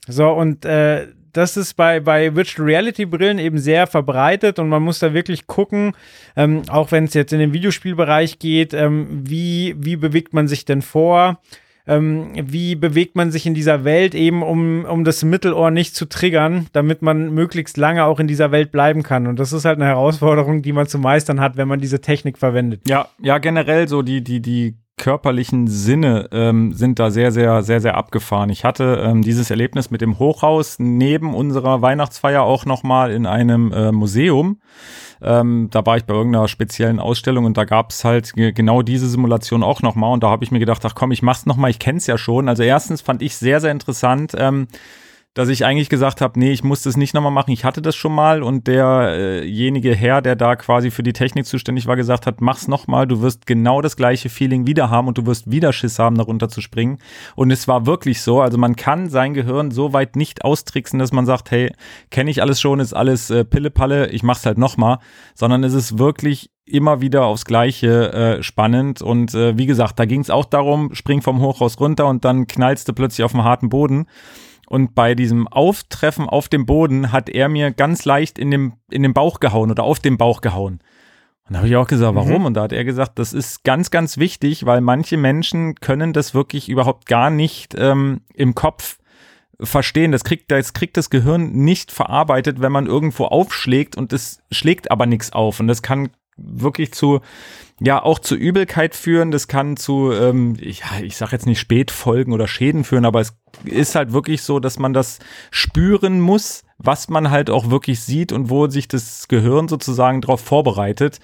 So, und äh, das ist bei, bei Virtual Reality Brillen eben sehr verbreitet und man muss da wirklich gucken, ähm, auch wenn es jetzt in den Videospielbereich geht, ähm, wie, wie bewegt man sich denn vor? Ähm, wie bewegt man sich in dieser Welt eben, um, um das Mittelohr nicht zu triggern, damit man möglichst lange auch in dieser Welt bleiben kann. Und das ist halt eine Herausforderung, die man zu meistern hat, wenn man diese Technik verwendet. Ja, ja, generell so die, die, die körperlichen Sinne ähm, sind da sehr, sehr, sehr, sehr abgefahren. Ich hatte ähm, dieses Erlebnis mit dem Hochhaus neben unserer Weihnachtsfeier auch nochmal in einem äh, Museum. Ähm, da war ich bei irgendeiner speziellen Ausstellung und da gab es halt genau diese Simulation auch nochmal. Und da habe ich mir gedacht, ach komm, ich mach's nochmal, ich kenn's ja schon. Also erstens fand ich sehr, sehr interessant, ähm, dass ich eigentlich gesagt habe, nee, ich muss das nicht nochmal machen, ich hatte das schon mal und derjenige Herr, der da quasi für die Technik zuständig war, gesagt hat, mach's nochmal, du wirst genau das gleiche Feeling wieder haben und du wirst wieder Schiss haben, darunter zu springen. Und es war wirklich so, also man kann sein Gehirn so weit nicht austricksen, dass man sagt, hey, kenne ich alles schon, ist alles äh, Pille-Palle, ich mach's halt nochmal, sondern es ist wirklich immer wieder aufs Gleiche äh, spannend. Und äh, wie gesagt, da ging es auch darum, spring vom Hochhaus runter und dann knallst du plötzlich auf dem harten Boden. Und bei diesem Auftreffen auf dem Boden hat er mir ganz leicht in, dem, in den Bauch gehauen oder auf den Bauch gehauen. Und da habe ich auch gesagt, warum? Mhm. Und da hat er gesagt, das ist ganz, ganz wichtig, weil manche Menschen können das wirklich überhaupt gar nicht ähm, im Kopf verstehen. Das kriegt, das kriegt das Gehirn nicht verarbeitet, wenn man irgendwo aufschlägt und es schlägt aber nichts auf. Und das kann wirklich zu ja auch zu Übelkeit führen, das kann zu, ähm, ja, ich sag jetzt nicht Spätfolgen oder Schäden führen, aber es ist halt wirklich so, dass man das spüren muss, was man halt auch wirklich sieht und wo sich das Gehirn sozusagen darauf vorbereitet.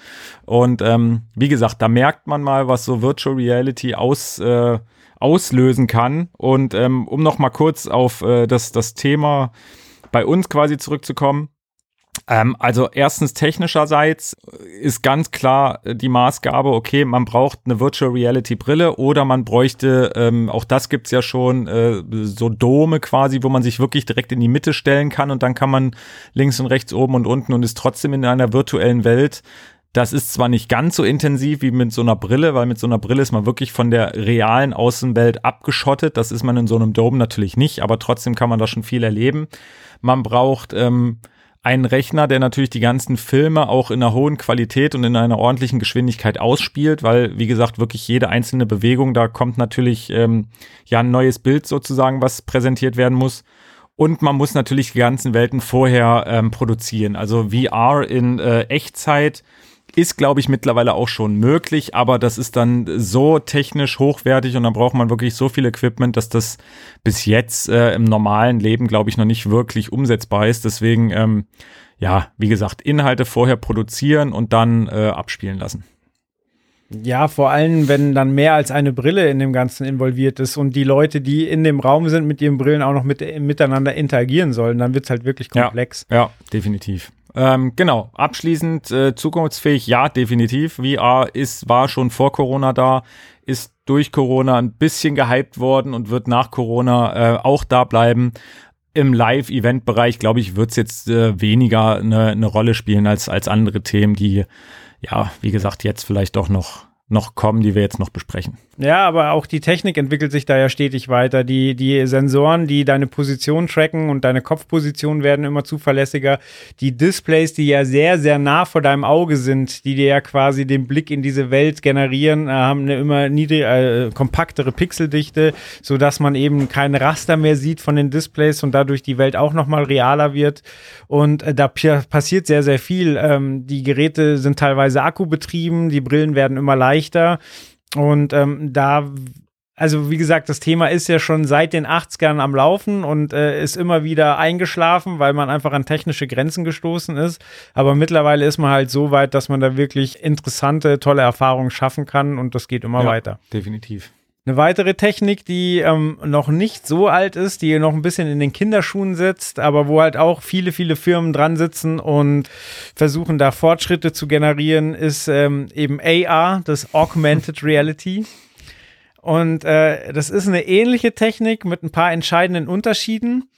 Und ähm, wie gesagt, da merkt man mal, was so Virtual Reality aus, äh, auslösen kann. Und ähm, um noch mal kurz auf äh, das, das Thema bei uns quasi zurückzukommen. Ähm, also erstens technischerseits ist ganz klar die Maßgabe, okay, man braucht eine Virtual Reality Brille oder man bräuchte, ähm, auch das gibt's ja schon, äh, so Dome quasi, wo man sich wirklich direkt in die Mitte stellen kann und dann kann man links und rechts, oben und unten und ist trotzdem in einer virtuellen Welt. Das ist zwar nicht ganz so intensiv wie mit so einer Brille, weil mit so einer Brille ist man wirklich von der realen Außenwelt abgeschottet. Das ist man in so einem Dome natürlich nicht, aber trotzdem kann man da schon viel erleben. Man braucht ähm, einen Rechner, der natürlich die ganzen Filme auch in einer hohen Qualität und in einer ordentlichen Geschwindigkeit ausspielt, weil, wie gesagt, wirklich jede einzelne Bewegung, da kommt natürlich ähm, ja ein neues Bild sozusagen, was präsentiert werden muss. Und man muss natürlich die ganzen Welten vorher ähm, produzieren. Also VR in äh, Echtzeit ist, glaube ich, mittlerweile auch schon möglich, aber das ist dann so technisch hochwertig und dann braucht man wirklich so viel Equipment, dass das bis jetzt äh, im normalen Leben, glaube ich, noch nicht wirklich umsetzbar ist. Deswegen, ähm, ja, wie gesagt, Inhalte vorher produzieren und dann äh, abspielen lassen. Ja, vor allem, wenn dann mehr als eine Brille in dem Ganzen involviert ist und die Leute, die in dem Raum sind, mit ihren Brillen auch noch mit, miteinander interagieren sollen, dann wird es halt wirklich komplex. Ja, ja definitiv. Ähm, genau, abschließend äh, zukunftsfähig, ja, definitiv. VR ist, war schon vor Corona da, ist durch Corona ein bisschen gehypt worden und wird nach Corona äh, auch da bleiben. Im Live-Event-Bereich, glaube ich, wird es jetzt äh, weniger eine, eine Rolle spielen als, als andere Themen, die, ja, wie gesagt, jetzt vielleicht doch noch noch kommen, die wir jetzt noch besprechen. Ja, aber auch die Technik entwickelt sich da ja stetig weiter. Die, die Sensoren, die deine Position tracken und deine Kopfposition werden immer zuverlässiger. Die Displays, die ja sehr, sehr nah vor deinem Auge sind, die dir ja quasi den Blick in diese Welt generieren, äh, haben eine immer niedrig, äh, kompaktere Pixeldichte, sodass man eben keine Raster mehr sieht von den Displays und dadurch die Welt auch nochmal realer wird. Und äh, da passiert sehr, sehr viel. Ähm, die Geräte sind teilweise akkubetrieben, die Brillen werden immer leichter leichter. Und ähm, da also wie gesagt, das Thema ist ja schon seit den 80ern am Laufen und äh, ist immer wieder eingeschlafen, weil man einfach an technische Grenzen gestoßen ist. Aber mittlerweile ist man halt so weit, dass man da wirklich interessante, tolle Erfahrungen schaffen kann und das geht immer ja, weiter. Definitiv. Eine weitere Technik, die ähm, noch nicht so alt ist, die noch ein bisschen in den Kinderschuhen sitzt, aber wo halt auch viele, viele Firmen dran sitzen und versuchen da Fortschritte zu generieren, ist ähm, eben AR, das Augmented Reality. Und äh, das ist eine ähnliche Technik mit ein paar entscheidenden Unterschieden.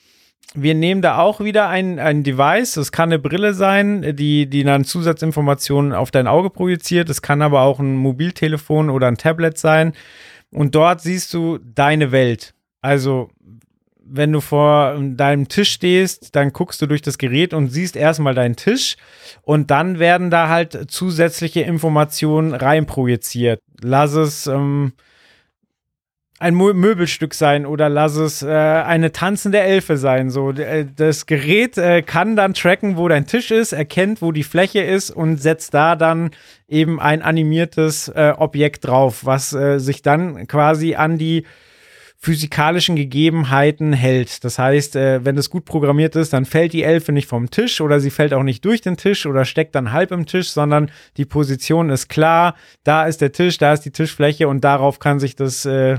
Wir nehmen da auch wieder ein, ein Device, das kann eine Brille sein, die, die dann Zusatzinformationen auf dein Auge projiziert. Es kann aber auch ein Mobiltelefon oder ein Tablet sein und dort siehst du deine Welt. Also, wenn du vor deinem Tisch stehst, dann guckst du durch das Gerät und siehst erstmal deinen Tisch und dann werden da halt zusätzliche Informationen reinprojiziert. Lass es ähm, ein Möbelstück sein oder lass es äh, eine tanzende Elfe sein. So, äh, das Gerät äh, kann dann tracken, wo dein Tisch ist, erkennt, wo die Fläche ist und setzt da dann eben ein animiertes äh, Objekt drauf, was äh, sich dann quasi an die physikalischen Gegebenheiten hält. Das heißt, äh, wenn es gut programmiert ist, dann fällt die Elfe nicht vom Tisch oder sie fällt auch nicht durch den Tisch oder steckt dann halb im Tisch, sondern die Position ist klar. Da ist der Tisch, da ist die Tischfläche und darauf kann sich das äh,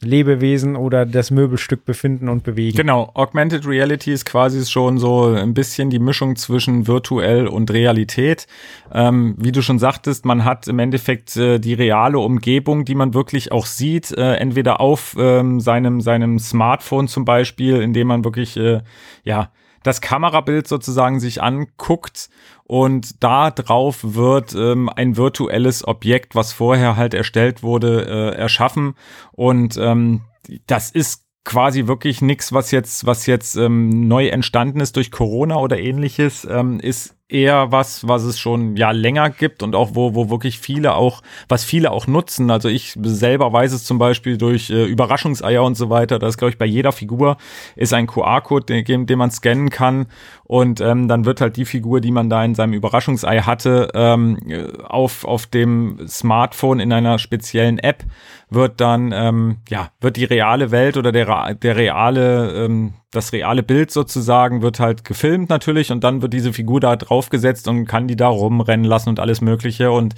Lebewesen oder das Möbelstück befinden und bewegen. Genau, Augmented Reality ist quasi schon so ein bisschen die Mischung zwischen virtuell und Realität. Ähm, wie du schon sagtest, man hat im Endeffekt äh, die reale Umgebung, die man wirklich auch sieht, äh, entweder auf ähm, seinem, seinem Smartphone zum Beispiel, indem man wirklich, äh, ja, das Kamerabild sozusagen sich anguckt und da drauf wird ähm, ein virtuelles Objekt, was vorher halt erstellt wurde, äh, erschaffen. Und ähm, das ist quasi wirklich nichts, was jetzt, was jetzt ähm, neu entstanden ist durch Corona oder ähnliches, ähm, ist eher was, was es schon ja länger gibt und auch wo, wo wirklich viele auch, was viele auch nutzen. Also ich selber weiß es zum Beispiel durch äh, Überraschungseier und so weiter. Das glaube ich, bei jeder Figur ist ein QR-Code, den, den man scannen kann. Und ähm, dann wird halt die Figur, die man da in seinem Überraschungsei hatte, ähm, auf, auf dem Smartphone in einer speziellen App wird dann, ähm, ja, wird die reale Welt oder der, der reale, ähm, das reale Bild sozusagen wird halt gefilmt natürlich und dann wird diese Figur da draufgesetzt und kann die da rumrennen lassen und alles Mögliche. Und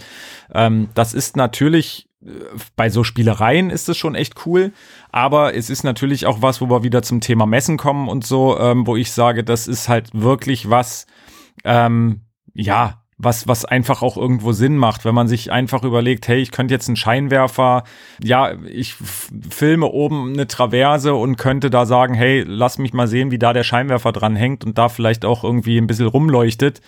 ähm, das ist natürlich äh, bei so Spielereien ist es schon echt cool, aber es ist natürlich auch was, wo wir wieder zum Thema Messen kommen und so, ähm, wo ich sage, das ist halt wirklich was, ähm, ja, was, was einfach auch irgendwo Sinn macht, wenn man sich einfach überlegt, hey, ich könnte jetzt einen Scheinwerfer, ja, ich filme oben eine Traverse und könnte da sagen, hey, lass mich mal sehen, wie da der Scheinwerfer dran hängt und da vielleicht auch irgendwie ein bisschen rumleuchtet.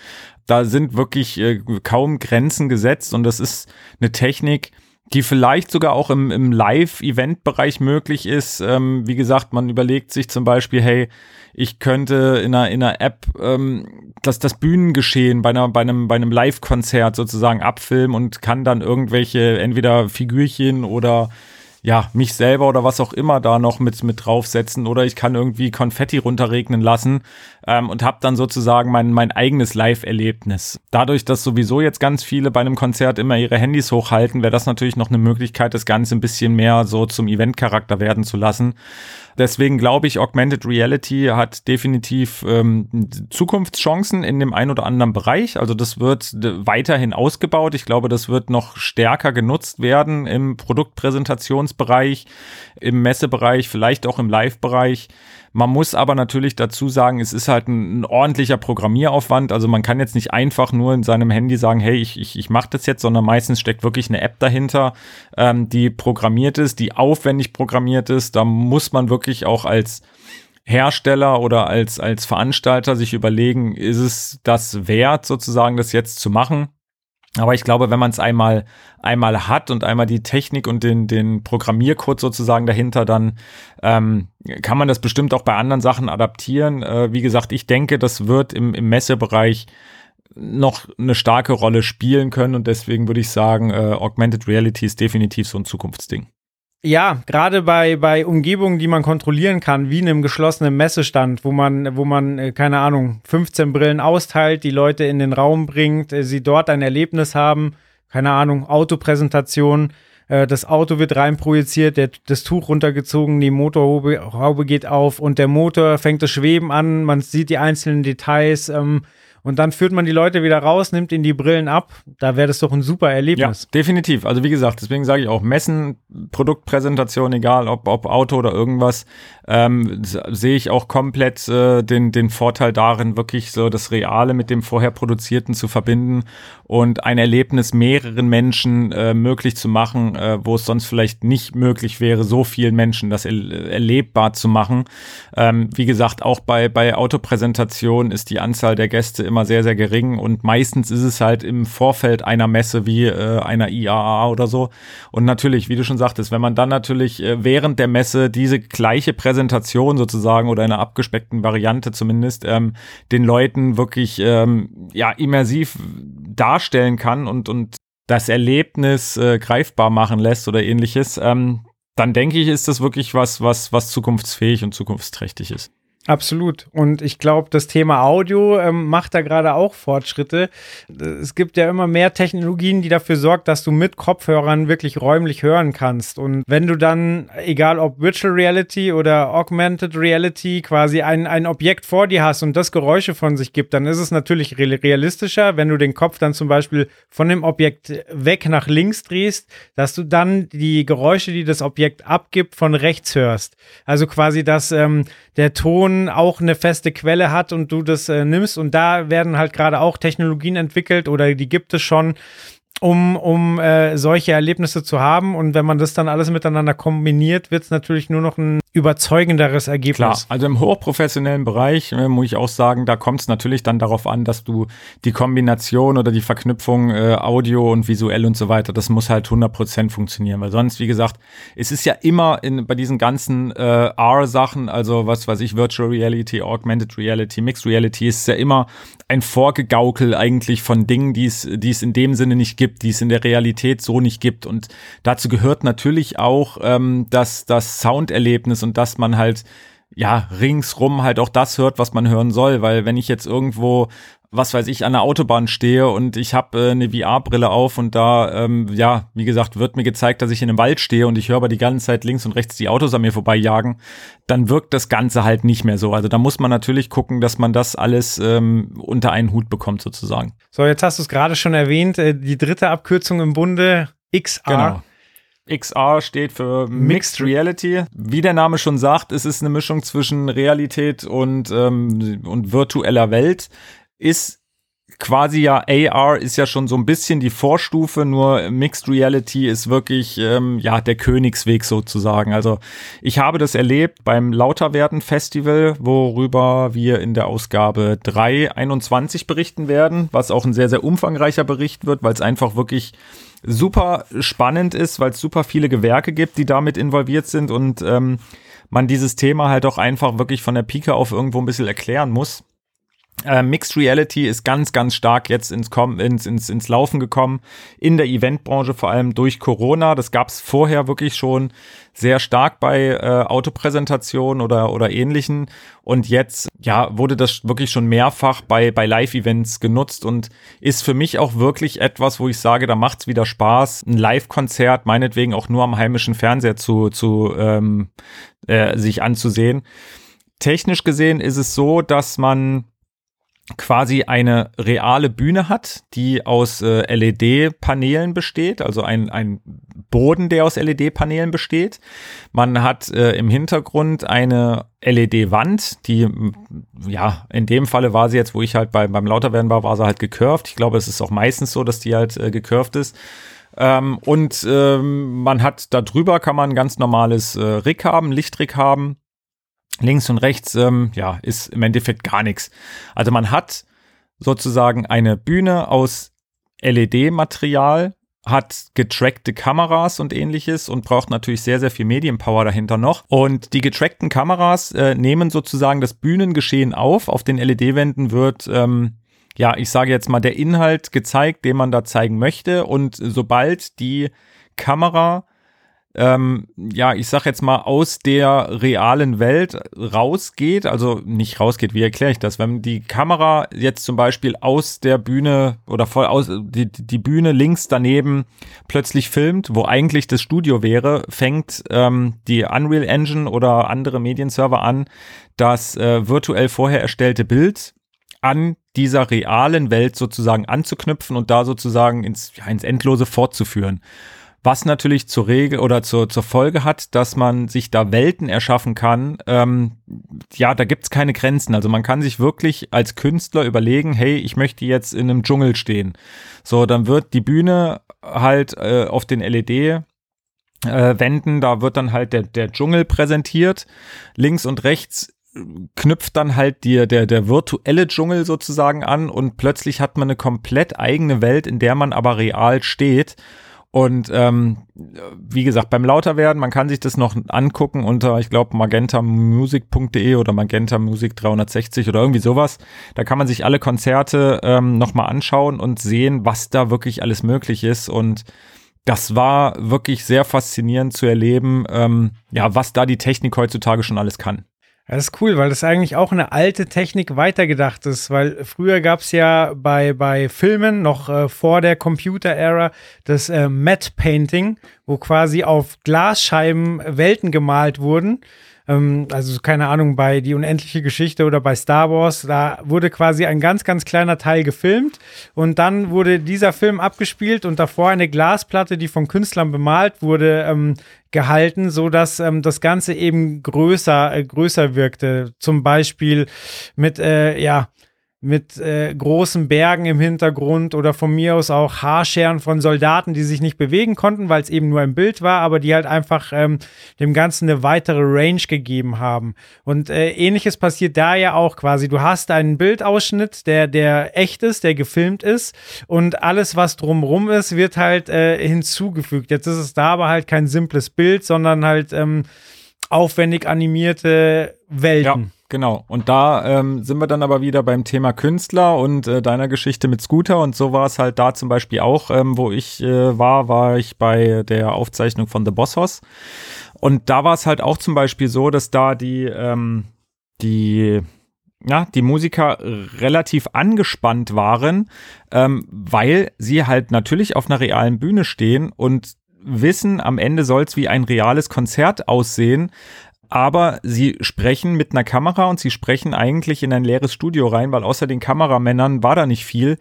Da sind wirklich äh, kaum Grenzen gesetzt und das ist eine Technik, die vielleicht sogar auch im, im Live-Event-Bereich möglich ist. Ähm, wie gesagt, man überlegt sich zum Beispiel, hey, ich könnte in einer, in einer App ähm, das, das Bühnengeschehen bei, einer, bei einem, bei einem Live-Konzert sozusagen abfilmen und kann dann irgendwelche entweder Figürchen oder ja, mich selber oder was auch immer da noch mit, mit draufsetzen oder ich kann irgendwie Konfetti runterregnen lassen ähm, und habe dann sozusagen mein, mein eigenes Live-Erlebnis. Dadurch, dass sowieso jetzt ganz viele bei einem Konzert immer ihre Handys hochhalten, wäre das natürlich noch eine Möglichkeit, das Ganze ein bisschen mehr so zum Event-Charakter werden zu lassen. Deswegen glaube ich, Augmented Reality hat definitiv ähm, Zukunftschancen in dem einen oder anderen Bereich. Also das wird weiterhin ausgebaut. Ich glaube, das wird noch stärker genutzt werden im Produktpräsentationsbereich, im Messebereich, vielleicht auch im Live-Bereich. Man muss aber natürlich dazu sagen, es ist halt ein, ein, ordentlicher Programmieraufwand. Also man kann jetzt nicht einfach nur in seinem Handy sagen, hey, ich, ich, ich mache das jetzt, sondern meistens steckt wirklich eine App dahinter, ähm, die programmiert ist, die aufwendig programmiert ist. Da muss man wirklich auch als Hersteller oder als, als Veranstalter sich überlegen, ist es das wert, sozusagen das jetzt zu machen? Aber ich glaube, wenn man es einmal, einmal hat und einmal die Technik und den, den Programmiercode sozusagen dahinter, dann ähm, kann man das bestimmt auch bei anderen Sachen adaptieren. Äh, wie gesagt, ich denke, das wird im, im Messebereich noch eine starke Rolle spielen können und deswegen würde ich sagen, äh, Augmented Reality ist definitiv so ein Zukunftsding. Ja, gerade bei, bei Umgebungen, die man kontrollieren kann, wie in einem geschlossenen Messestand, wo man, wo man, äh, keine Ahnung, 15 Brillen austeilt, die Leute in den Raum bringt, äh, sie dort ein Erlebnis haben, keine Ahnung, Autopräsentation, äh, das Auto wird reinprojiziert, der, das Tuch runtergezogen, die Motorhaube geht auf und der Motor fängt das Schweben an, man sieht die einzelnen Details, ähm, und dann führt man die Leute wieder raus, nimmt ihnen die Brillen ab. Da wäre das doch ein super Erlebnis. Ja, definitiv. Also wie gesagt, deswegen sage ich auch Messen, Produktpräsentation, egal ob, ob Auto oder irgendwas, ähm, sehe ich auch komplett äh, den, den Vorteil darin, wirklich so das Reale mit dem vorher Produzierten zu verbinden und ein Erlebnis mehreren Menschen äh, möglich zu machen, äh, wo es sonst vielleicht nicht möglich wäre, so vielen Menschen das er erlebbar zu machen. Ähm, wie gesagt, auch bei, bei Autopräsentationen ist die Anzahl der Gäste immer sehr, sehr gering und meistens ist es halt im Vorfeld einer Messe wie äh, einer IAA oder so. Und natürlich, wie du schon sagtest, wenn man dann natürlich äh, während der Messe diese gleiche Präsentation sozusagen oder einer abgespeckten Variante zumindest ähm, den Leuten wirklich ähm, ja immersiv darstellen kann und, und das Erlebnis äh, greifbar machen lässt oder ähnliches, ähm, dann denke ich, ist das wirklich was, was, was zukunftsfähig und zukunftsträchtig ist. Absolut. Und ich glaube, das Thema Audio ähm, macht da gerade auch Fortschritte. Es gibt ja immer mehr Technologien, die dafür sorgt, dass du mit Kopfhörern wirklich räumlich hören kannst. Und wenn du dann, egal ob Virtual Reality oder Augmented Reality, quasi ein, ein Objekt vor dir hast und das Geräusche von sich gibt, dann ist es natürlich realistischer, wenn du den Kopf dann zum Beispiel von dem Objekt weg nach links drehst, dass du dann die Geräusche, die das Objekt abgibt, von rechts hörst. Also quasi, dass ähm, der Ton auch eine feste Quelle hat und du das äh, nimmst. Und da werden halt gerade auch Technologien entwickelt oder die gibt es schon, um, um äh, solche Erlebnisse zu haben. Und wenn man das dann alles miteinander kombiniert, wird es natürlich nur noch ein überzeugenderes Ergebnis. Klar, also im hochprofessionellen Bereich äh, muss ich auch sagen, da kommt es natürlich dann darauf an, dass du die Kombination oder die Verknüpfung äh, Audio und visuell und so weiter, das muss halt 100% funktionieren, weil sonst, wie gesagt, es ist ja immer in, bei diesen ganzen äh, R-Sachen, also was weiß ich, Virtual Reality, Augmented Reality, Mixed Reality, ist ja immer ein Vorgegaukel eigentlich von Dingen, die es, die es in dem Sinne nicht gibt, die es in der Realität so nicht gibt. Und dazu gehört natürlich auch ähm, das, das Sounderlebnis und dass man halt ja ringsrum halt auch das hört, was man hören soll, weil wenn ich jetzt irgendwo was weiß ich, an der Autobahn stehe und ich habe äh, eine VR-Brille auf und da, ähm, ja, wie gesagt, wird mir gezeigt, dass ich in einem Wald stehe und ich höre aber die ganze Zeit links und rechts die Autos an mir vorbeijagen, dann wirkt das Ganze halt nicht mehr so. Also da muss man natürlich gucken, dass man das alles ähm, unter einen Hut bekommt sozusagen. So, jetzt hast du es gerade schon erwähnt, äh, die dritte Abkürzung im Bunde, XR. Genau. XR steht für Mixed Reality. Wie der Name schon sagt, es ist eine Mischung zwischen Realität und, ähm, und virtueller Welt. Ist quasi ja AR ist ja schon so ein bisschen die Vorstufe, nur Mixed Reality ist wirklich ähm, ja der Königsweg sozusagen. Also ich habe das erlebt beim Lauterwerden Festival, worüber wir in der Ausgabe 321 berichten werden, was auch ein sehr sehr umfangreicher Bericht wird, weil es einfach wirklich super spannend ist, weil es super viele Gewerke gibt, die damit involviert sind und ähm, man dieses Thema halt auch einfach wirklich von der Pike auf irgendwo ein bisschen erklären muss. Äh, Mixed Reality ist ganz, ganz stark jetzt ins, ins, ins, ins Laufen gekommen, in der Eventbranche, vor allem durch Corona. Das gab es vorher wirklich schon sehr stark bei äh, Autopräsentationen oder, oder ähnlichen. Und jetzt, ja, wurde das wirklich schon mehrfach bei, bei Live-Events genutzt und ist für mich auch wirklich etwas, wo ich sage, da macht's wieder Spaß, ein Live-Konzert, meinetwegen auch nur am heimischen Fernseher zu, zu ähm, äh, sich anzusehen. Technisch gesehen ist es so, dass man quasi eine reale Bühne hat, die aus äh, LED-Paneelen besteht, also ein, ein Boden, der aus LED-Paneelen besteht. Man hat äh, im Hintergrund eine LED-Wand, die, ja, in dem Falle war sie jetzt, wo ich halt bei, beim Lauterwerden war, war sie halt gecurved. Ich glaube, es ist auch meistens so, dass die halt äh, gecurved ist. Ähm, und ähm, man hat da drüber kann man ein ganz normales äh, Rig haben, Lichtrig haben links und rechts, ähm, ja, ist im Endeffekt gar nichts. Also man hat sozusagen eine Bühne aus LED-Material, hat getrackte Kameras und ähnliches und braucht natürlich sehr, sehr viel Medienpower dahinter noch. Und die getrackten Kameras äh, nehmen sozusagen das Bühnengeschehen auf. Auf den LED-Wänden wird, ähm, ja, ich sage jetzt mal, der Inhalt gezeigt, den man da zeigen möchte. Und sobald die Kamera ähm, ja, ich sag jetzt mal, aus der realen Welt rausgeht, also nicht rausgeht, wie erkläre ich das? Wenn die Kamera jetzt zum Beispiel aus der Bühne oder voll aus, die, die Bühne links daneben plötzlich filmt, wo eigentlich das Studio wäre, fängt ähm, die Unreal Engine oder andere Medienserver an, das äh, virtuell vorher erstellte Bild an dieser realen Welt sozusagen anzuknüpfen und da sozusagen ins, ja, ins Endlose fortzuführen. Was natürlich zur Regel oder zur, zur Folge hat, dass man sich da Welten erschaffen kann. Ähm, ja, da gibt's keine Grenzen. Also man kann sich wirklich als Künstler überlegen, hey, ich möchte jetzt in einem Dschungel stehen. So, dann wird die Bühne halt äh, auf den LED äh, Wänden, da wird dann halt der, der Dschungel präsentiert. Links und rechts knüpft dann halt die, der, der virtuelle Dschungel sozusagen an und plötzlich hat man eine komplett eigene Welt, in der man aber real steht und ähm, wie gesagt, beim Lauterwerden, man kann sich das noch angucken unter, ich glaube, magentamusic.de oder magentamusic 360 oder irgendwie sowas. Da kann man sich alle Konzerte ähm, nochmal anschauen und sehen, was da wirklich alles möglich ist. Und das war wirklich sehr faszinierend zu erleben, ähm, ja, was da die Technik heutzutage schon alles kann. Das ist cool, weil das eigentlich auch eine alte Technik weitergedacht ist, weil früher gab es ja bei, bei Filmen noch äh, vor der Computer-Ära das äh, Matte Painting, wo quasi auf Glasscheiben Welten gemalt wurden ähm, also keine Ahnung, bei Die unendliche Geschichte oder bei Star Wars, da wurde quasi ein ganz, ganz kleiner Teil gefilmt und dann wurde dieser Film abgespielt und davor eine Glasplatte, die von Künstlern bemalt wurde, ähm, gehalten, so dass ähm, das Ganze eben größer, äh, größer wirkte. Zum Beispiel mit, äh, ja, mit äh, großen Bergen im Hintergrund oder von mir aus auch Haarscheren von Soldaten, die sich nicht bewegen konnten, weil es eben nur ein Bild war, aber die halt einfach ähm, dem Ganzen eine weitere Range gegeben haben. Und äh, ähnliches passiert da ja auch quasi. Du hast einen Bildausschnitt, der, der echt ist, der gefilmt ist und alles, was drumrum ist, wird halt äh, hinzugefügt. Jetzt ist es da aber halt kein simples Bild, sondern halt ähm, aufwendig animierte Welten. Ja. Genau. Und da ähm, sind wir dann aber wieder beim Thema Künstler und äh, deiner Geschichte mit Scooter. Und so war es halt da zum Beispiel auch, ähm, wo ich äh, war, war ich bei der Aufzeichnung von The Boss Hoss. Und da war es halt auch zum Beispiel so, dass da die, ähm, die, ja, die Musiker relativ angespannt waren, ähm, weil sie halt natürlich auf einer realen Bühne stehen und wissen, am Ende soll es wie ein reales Konzert aussehen, aber sie sprechen mit einer Kamera und sie sprechen eigentlich in ein leeres Studio rein, weil außer den Kameramännern war da nicht viel.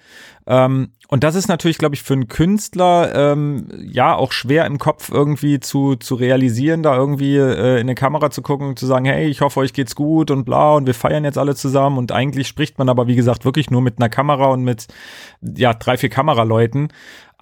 Ähm, und das ist natürlich, glaube ich, für einen Künstler ähm, ja auch schwer im Kopf irgendwie zu, zu realisieren, da irgendwie äh, in eine Kamera zu gucken und zu sagen, hey, ich hoffe, euch geht's gut und bla und wir feiern jetzt alle zusammen. Und eigentlich spricht man aber, wie gesagt, wirklich nur mit einer Kamera und mit ja, drei, vier Kameraleuten.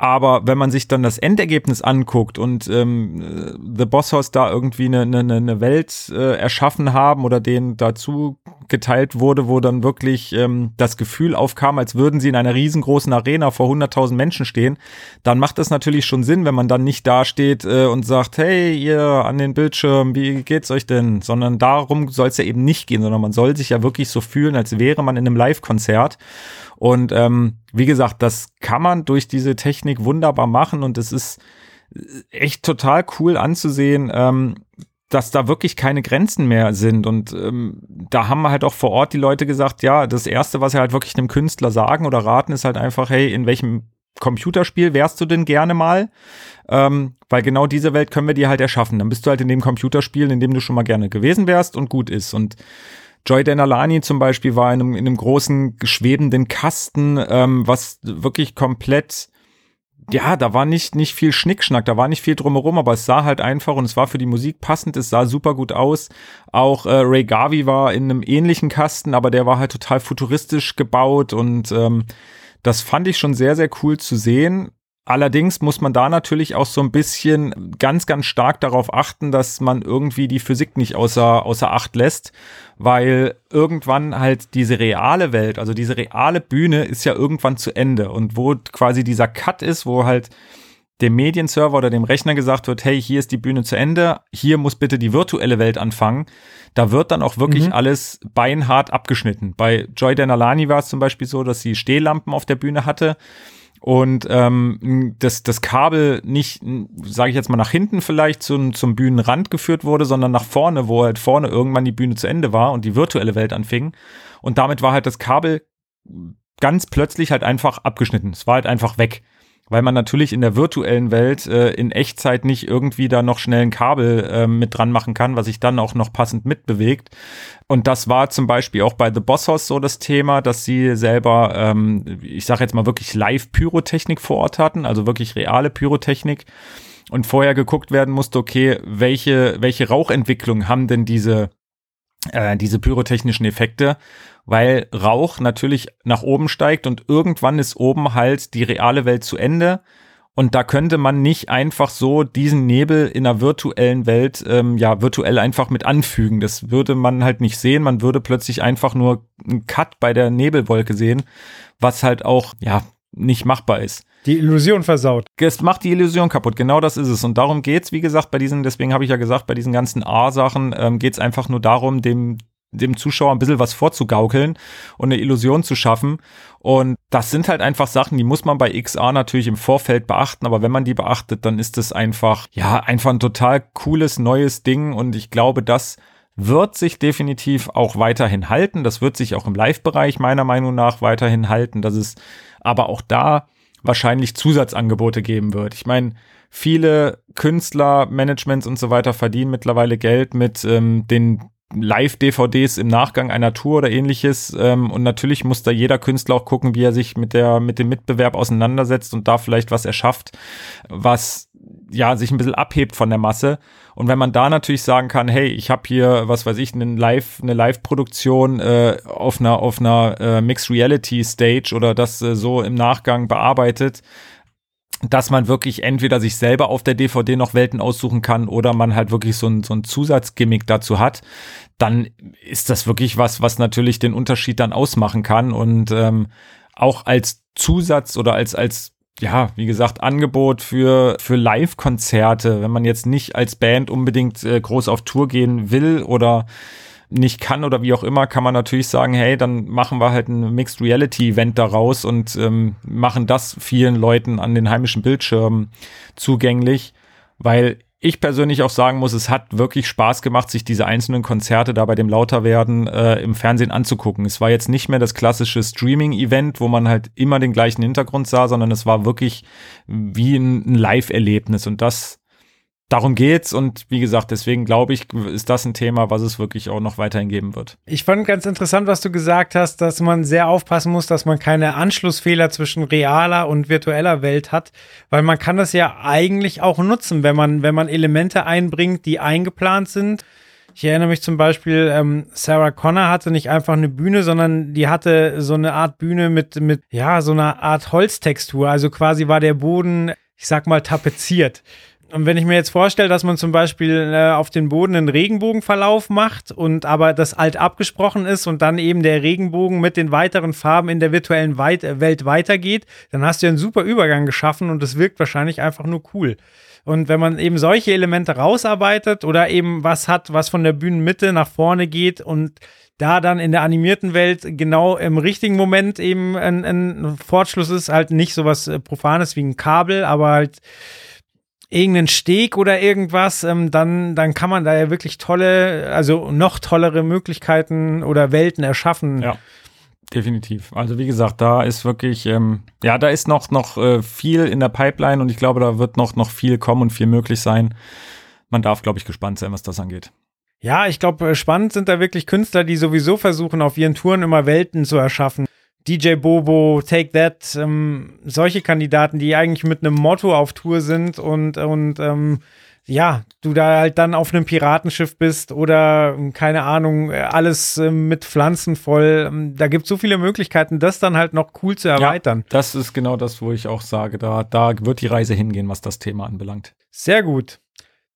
Aber wenn man sich dann das Endergebnis anguckt und ähm, The Boss House da irgendwie eine, eine, eine Welt äh, erschaffen haben oder denen dazu geteilt wurde, wo dann wirklich ähm, das Gefühl aufkam, als würden sie in einer riesengroßen Arena vor 100.000 Menschen stehen, dann macht das natürlich schon Sinn, wenn man dann nicht dasteht äh, und sagt, hey, ihr an den Bildschirm, wie geht's euch denn? Sondern darum soll es ja eben nicht gehen, sondern man soll sich ja wirklich so fühlen, als wäre man in einem Live-Konzert. Und ähm, wie gesagt, das kann man durch diese Technik wunderbar machen und es ist echt total cool anzusehen, ähm, dass da wirklich keine Grenzen mehr sind. Und ähm, da haben halt auch vor Ort die Leute gesagt, ja, das Erste, was sie halt wirklich einem Künstler sagen oder raten, ist halt einfach, hey, in welchem Computerspiel wärst du denn gerne mal? Ähm, weil genau diese Welt können wir dir halt erschaffen. Dann bist du halt in dem Computerspiel, in dem du schon mal gerne gewesen wärst und gut ist. Und Joy Denalani zum Beispiel war in einem, in einem großen schwebenden Kasten, ähm, was wirklich komplett ja, da war nicht, nicht viel Schnickschnack, da war nicht viel drumherum, aber es sah halt einfach und es war für die Musik passend, es sah super gut aus. Auch äh, Ray Garvey war in einem ähnlichen Kasten, aber der war halt total futuristisch gebaut und ähm, das fand ich schon sehr, sehr cool zu sehen. Allerdings muss man da natürlich auch so ein bisschen ganz, ganz stark darauf achten, dass man irgendwie die Physik nicht außer, außer Acht lässt, weil irgendwann halt diese reale Welt, also diese reale Bühne ist ja irgendwann zu Ende und wo quasi dieser Cut ist, wo halt dem Medienserver oder dem Rechner gesagt wird, hey, hier ist die Bühne zu Ende, hier muss bitte die virtuelle Welt anfangen. Da wird dann auch wirklich mhm. alles beinhart abgeschnitten. Bei Joy Denalani war es zum Beispiel so, dass sie Stehlampen auf der Bühne hatte und ähm, das, das Kabel nicht, sage ich jetzt mal, nach hinten vielleicht zum, zum Bühnenrand geführt wurde, sondern nach vorne, wo halt vorne irgendwann die Bühne zu Ende war und die virtuelle Welt anfing. Und damit war halt das Kabel ganz plötzlich halt einfach abgeschnitten. Es war halt einfach weg weil man natürlich in der virtuellen Welt äh, in Echtzeit nicht irgendwie da noch schnell ein Kabel äh, mit dran machen kann, was sich dann auch noch passend mitbewegt. Und das war zum Beispiel auch bei The Boss House so das Thema, dass sie selber, ähm, ich sage jetzt mal wirklich Live-Pyrotechnik vor Ort hatten, also wirklich reale Pyrotechnik. Und vorher geguckt werden musste, okay, welche, welche Rauchentwicklung haben denn diese äh, diese pyrotechnischen Effekte, weil Rauch natürlich nach oben steigt und irgendwann ist oben halt die reale Welt zu Ende. Und da könnte man nicht einfach so diesen Nebel in einer virtuellen Welt, ähm, ja, virtuell einfach mit anfügen. Das würde man halt nicht sehen. Man würde plötzlich einfach nur einen Cut bei der Nebelwolke sehen, was halt auch, ja, nicht machbar ist. Die Illusion versaut. Es macht die Illusion kaputt, genau das ist es. Und darum geht's, wie gesagt, bei diesen, deswegen habe ich ja gesagt, bei diesen ganzen A-Sachen ähm, geht's einfach nur darum, dem, dem Zuschauer ein bisschen was vorzugaukeln und eine Illusion zu schaffen. Und das sind halt einfach Sachen, die muss man bei XA natürlich im Vorfeld beachten, aber wenn man die beachtet, dann ist es einfach, ja, einfach ein total cooles neues Ding und ich glaube, das wird sich definitiv auch weiterhin halten. Das wird sich auch im Live-Bereich meiner Meinung nach weiterhin halten. Das ist aber auch da wahrscheinlich Zusatzangebote geben wird. Ich meine, viele Künstler, Managements und so weiter verdienen mittlerweile Geld mit ähm, den Live-DVDs im Nachgang einer Tour oder ähnliches. Ähm, und natürlich muss da jeder Künstler auch gucken, wie er sich mit der, mit dem Mitbewerb auseinandersetzt und da vielleicht was erschafft, was ja, sich ein bisschen abhebt von der Masse. Und wenn man da natürlich sagen kann, hey, ich habe hier, was weiß ich, eine Live, eine Live-Produktion äh, auf einer, auf einer äh, Mixed Reality Stage oder das äh, so im Nachgang bearbeitet, dass man wirklich entweder sich selber auf der DVD noch Welten aussuchen kann oder man halt wirklich so ein, so ein Zusatzgimmick dazu hat, dann ist das wirklich was, was natürlich den Unterschied dann ausmachen kann und ähm, auch als Zusatz oder als, als ja, wie gesagt, Angebot für, für Live-Konzerte, wenn man jetzt nicht als Band unbedingt äh, groß auf Tour gehen will oder nicht kann oder wie auch immer, kann man natürlich sagen, hey, dann machen wir halt ein Mixed Reality Event daraus und ähm, machen das vielen Leuten an den heimischen Bildschirmen zugänglich, weil ich persönlich auch sagen muss, es hat wirklich Spaß gemacht, sich diese einzelnen Konzerte da bei dem Lauterwerden äh, im Fernsehen anzugucken. Es war jetzt nicht mehr das klassische Streaming-Event, wo man halt immer den gleichen Hintergrund sah, sondern es war wirklich wie ein, ein Live-Erlebnis. Und das darum geht's und wie gesagt, deswegen glaube ich, ist das ein Thema, was es wirklich auch noch weiterhin geben wird. Ich fand ganz interessant, was du gesagt hast, dass man sehr aufpassen muss, dass man keine Anschlussfehler zwischen realer und virtueller Welt hat, weil man kann das ja eigentlich auch nutzen, wenn man, wenn man Elemente einbringt, die eingeplant sind. Ich erinnere mich zum Beispiel, ähm, Sarah Connor hatte nicht einfach eine Bühne, sondern die hatte so eine Art Bühne mit, mit, ja, so einer Art Holztextur. Also quasi war der Boden, ich sag mal, tapeziert. Und wenn ich mir jetzt vorstelle, dass man zum Beispiel äh, auf den Boden einen Regenbogenverlauf macht und aber das alt abgesprochen ist und dann eben der Regenbogen mit den weiteren Farben in der virtuellen Weit äh, Welt weitergeht, dann hast du ja einen super Übergang geschaffen und es wirkt wahrscheinlich einfach nur cool. Und wenn man eben solche Elemente rausarbeitet oder eben was hat, was von der Bühnenmitte nach vorne geht und da dann in der animierten Welt genau im richtigen Moment eben ein, ein Fortschluss ist, halt nicht sowas äh, Profanes wie ein Kabel, aber halt irgendeinen Steg oder irgendwas, ähm, dann, dann kann man da ja wirklich tolle, also noch tollere Möglichkeiten oder Welten erschaffen. Ja. Definitiv. Also wie gesagt, da ist wirklich, ähm, ja, da ist noch, noch äh, viel in der Pipeline und ich glaube, da wird noch, noch viel kommen und viel möglich sein. Man darf, glaube ich, gespannt sein, was das angeht. Ja, ich glaube, spannend sind da wirklich Künstler, die sowieso versuchen, auf ihren Touren immer Welten zu erschaffen. DJ Bobo, Take That, ähm, solche Kandidaten, die eigentlich mit einem Motto auf Tour sind und, und ähm, ja, du da halt dann auf einem Piratenschiff bist oder keine Ahnung, alles äh, mit Pflanzen voll. Ähm, da gibt es so viele Möglichkeiten, das dann halt noch cool zu erweitern. Ja, das ist genau das, wo ich auch sage, da, da wird die Reise hingehen, was das Thema anbelangt. Sehr gut.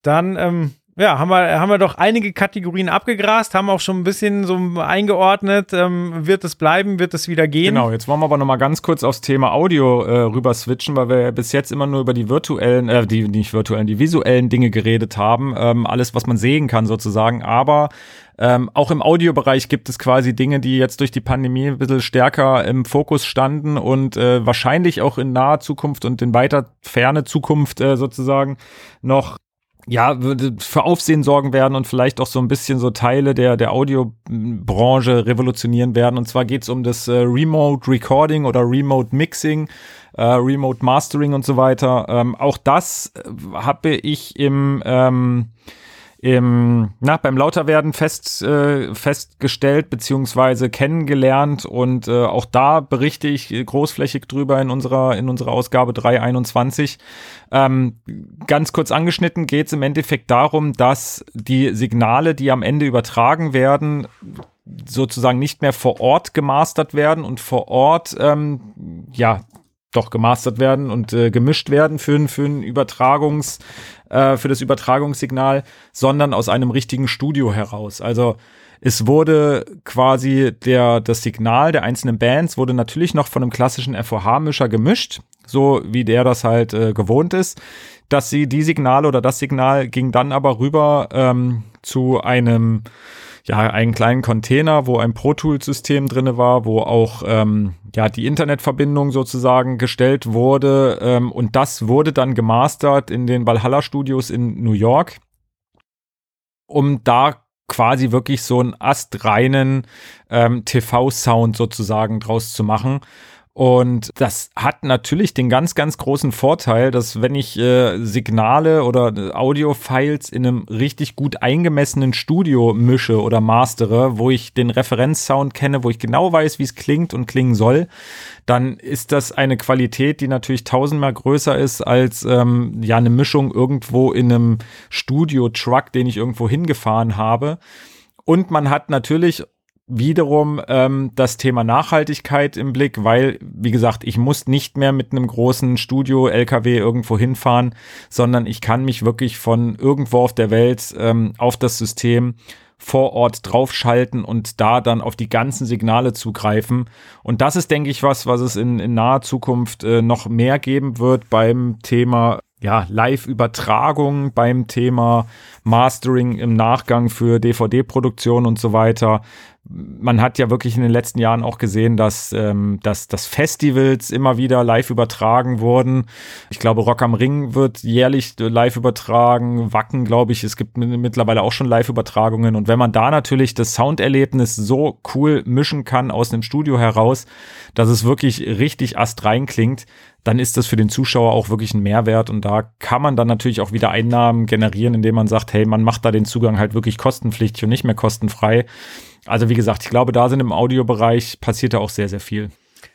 Dann ähm, ja, haben wir, haben wir doch einige Kategorien abgegrast, haben auch schon ein bisschen so eingeordnet. Ähm, wird es bleiben, wird es wieder gehen? Genau, jetzt wollen wir aber noch mal ganz kurz aufs Thema Audio äh, rüber switchen, weil wir bis jetzt immer nur über die virtuellen, äh, die nicht virtuellen, die visuellen Dinge geredet haben. Ähm, alles, was man sehen kann sozusagen. Aber ähm, auch im Audiobereich gibt es quasi Dinge, die jetzt durch die Pandemie ein bisschen stärker im Fokus standen und äh, wahrscheinlich auch in naher Zukunft und in weiter ferne Zukunft äh, sozusagen noch ja, für Aufsehen sorgen werden und vielleicht auch so ein bisschen so Teile der, der Audiobranche revolutionieren werden. Und zwar geht es um das äh, Remote Recording oder Remote Mixing, äh, Remote Mastering und so weiter. Ähm, auch das äh, habe ich im ähm, im, na, beim Lauterwerden fest, äh, festgestellt beziehungsweise kennengelernt und äh, auch da berichte ich großflächig drüber in unserer, in unserer Ausgabe 321. Ähm, ganz kurz angeschnitten geht es im Endeffekt darum, dass die Signale, die am Ende übertragen werden, sozusagen nicht mehr vor Ort gemastert werden und vor Ort ähm, ja doch gemastert werden und äh, gemischt werden für, für ein Übertragungs, äh, für das Übertragungssignal, sondern aus einem richtigen Studio heraus. Also es wurde quasi der, das Signal der einzelnen Bands wurde natürlich noch von einem klassischen FOH-Mischer gemischt, so wie der das halt äh, gewohnt ist. Dass sie die Signale oder das Signal ging dann aber rüber ähm, zu einem ja, einen kleinen Container, wo ein Pro Tools System drinne war, wo auch ähm, ja die Internetverbindung sozusagen gestellt wurde ähm, und das wurde dann gemastert in den Valhalla Studios in New York, um da quasi wirklich so einen astreinen ähm, TV-Sound sozusagen draus zu machen. Und das hat natürlich den ganz, ganz großen Vorteil, dass wenn ich äh, Signale oder Audio-Files in einem richtig gut eingemessenen Studio mische oder mastere, wo ich den Referenzsound kenne, wo ich genau weiß, wie es klingt und klingen soll, dann ist das eine Qualität, die natürlich tausendmal größer ist als ähm, ja eine Mischung irgendwo in einem Studio-Truck, den ich irgendwo hingefahren habe. Und man hat natürlich wiederum ähm, das Thema Nachhaltigkeit im Blick, weil, wie gesagt, ich muss nicht mehr mit einem großen Studio-LKW irgendwo hinfahren, sondern ich kann mich wirklich von irgendwo auf der Welt ähm, auf das System vor Ort draufschalten und da dann auf die ganzen Signale zugreifen. Und das ist, denke ich, was, was es in, in naher Zukunft äh, noch mehr geben wird beim Thema ja, Live-Übertragung, beim Thema Mastering im Nachgang für DVD-Produktion und so weiter man hat ja wirklich in den letzten Jahren auch gesehen, dass, ähm, dass, dass Festivals immer wieder live übertragen wurden. Ich glaube, Rock am Ring wird jährlich live übertragen. Wacken, glaube ich, es gibt mittlerweile auch schon Live-Übertragungen. Und wenn man da natürlich das Sounderlebnis so cool mischen kann aus dem Studio heraus, dass es wirklich richtig astrein klingt, dann ist das für den Zuschauer auch wirklich ein Mehrwert und da kann man dann natürlich auch wieder Einnahmen generieren, indem man sagt, hey, man macht da den Zugang halt wirklich kostenpflichtig und nicht mehr kostenfrei. Also wie gesagt, ich glaube, da sind im Audiobereich passiert da auch sehr, sehr viel.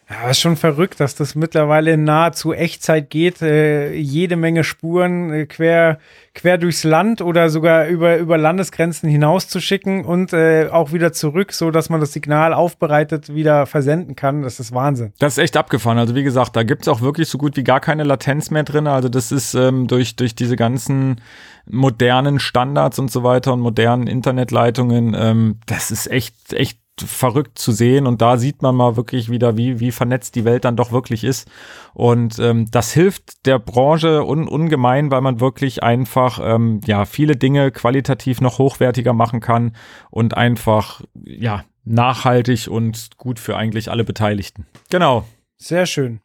Ja, ist schon verrückt, dass das mittlerweile nahezu Echtzeit geht. Äh, jede Menge Spuren äh, quer, quer durchs Land oder sogar über, über Landesgrenzen hinaus zu schicken und äh, auch wieder zurück, so dass man das Signal aufbereitet wieder versenden kann. Das ist Wahnsinn. Das ist echt abgefahren. Also wie gesagt, da gibt's auch wirklich so gut wie gar keine Latenz mehr drin. Also das ist ähm, durch, durch diese ganzen modernen Standards und so weiter und modernen Internetleitungen, ähm, das ist echt, echt verrückt zu sehen und da sieht man mal wirklich wieder, wie, wie vernetzt die Welt dann doch wirklich ist. Und ähm, das hilft der Branche un ungemein, weil man wirklich einfach ähm, ja viele Dinge qualitativ noch hochwertiger machen kann und einfach ja nachhaltig und gut für eigentlich alle Beteiligten. Genau. Sehr schön.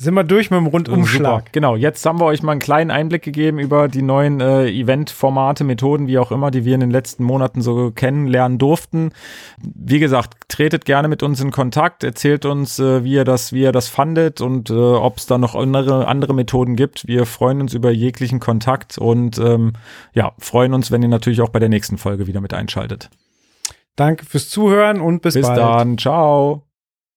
Sind wir durch mit dem Rundumschlag. Super. Genau, jetzt haben wir euch mal einen kleinen Einblick gegeben über die neuen äh, Event-Formate, Methoden, wie auch immer, die wir in den letzten Monaten so kennenlernen durften. Wie gesagt, tretet gerne mit uns in Kontakt, erzählt uns, äh, wie ihr das, wie ihr das fandet und äh, ob es da noch andere, andere Methoden gibt. Wir freuen uns über jeglichen Kontakt und ähm, ja, freuen uns, wenn ihr natürlich auch bei der nächsten Folge wieder mit einschaltet. Danke fürs Zuhören und bis, bis bald. Bis dann. Ciao.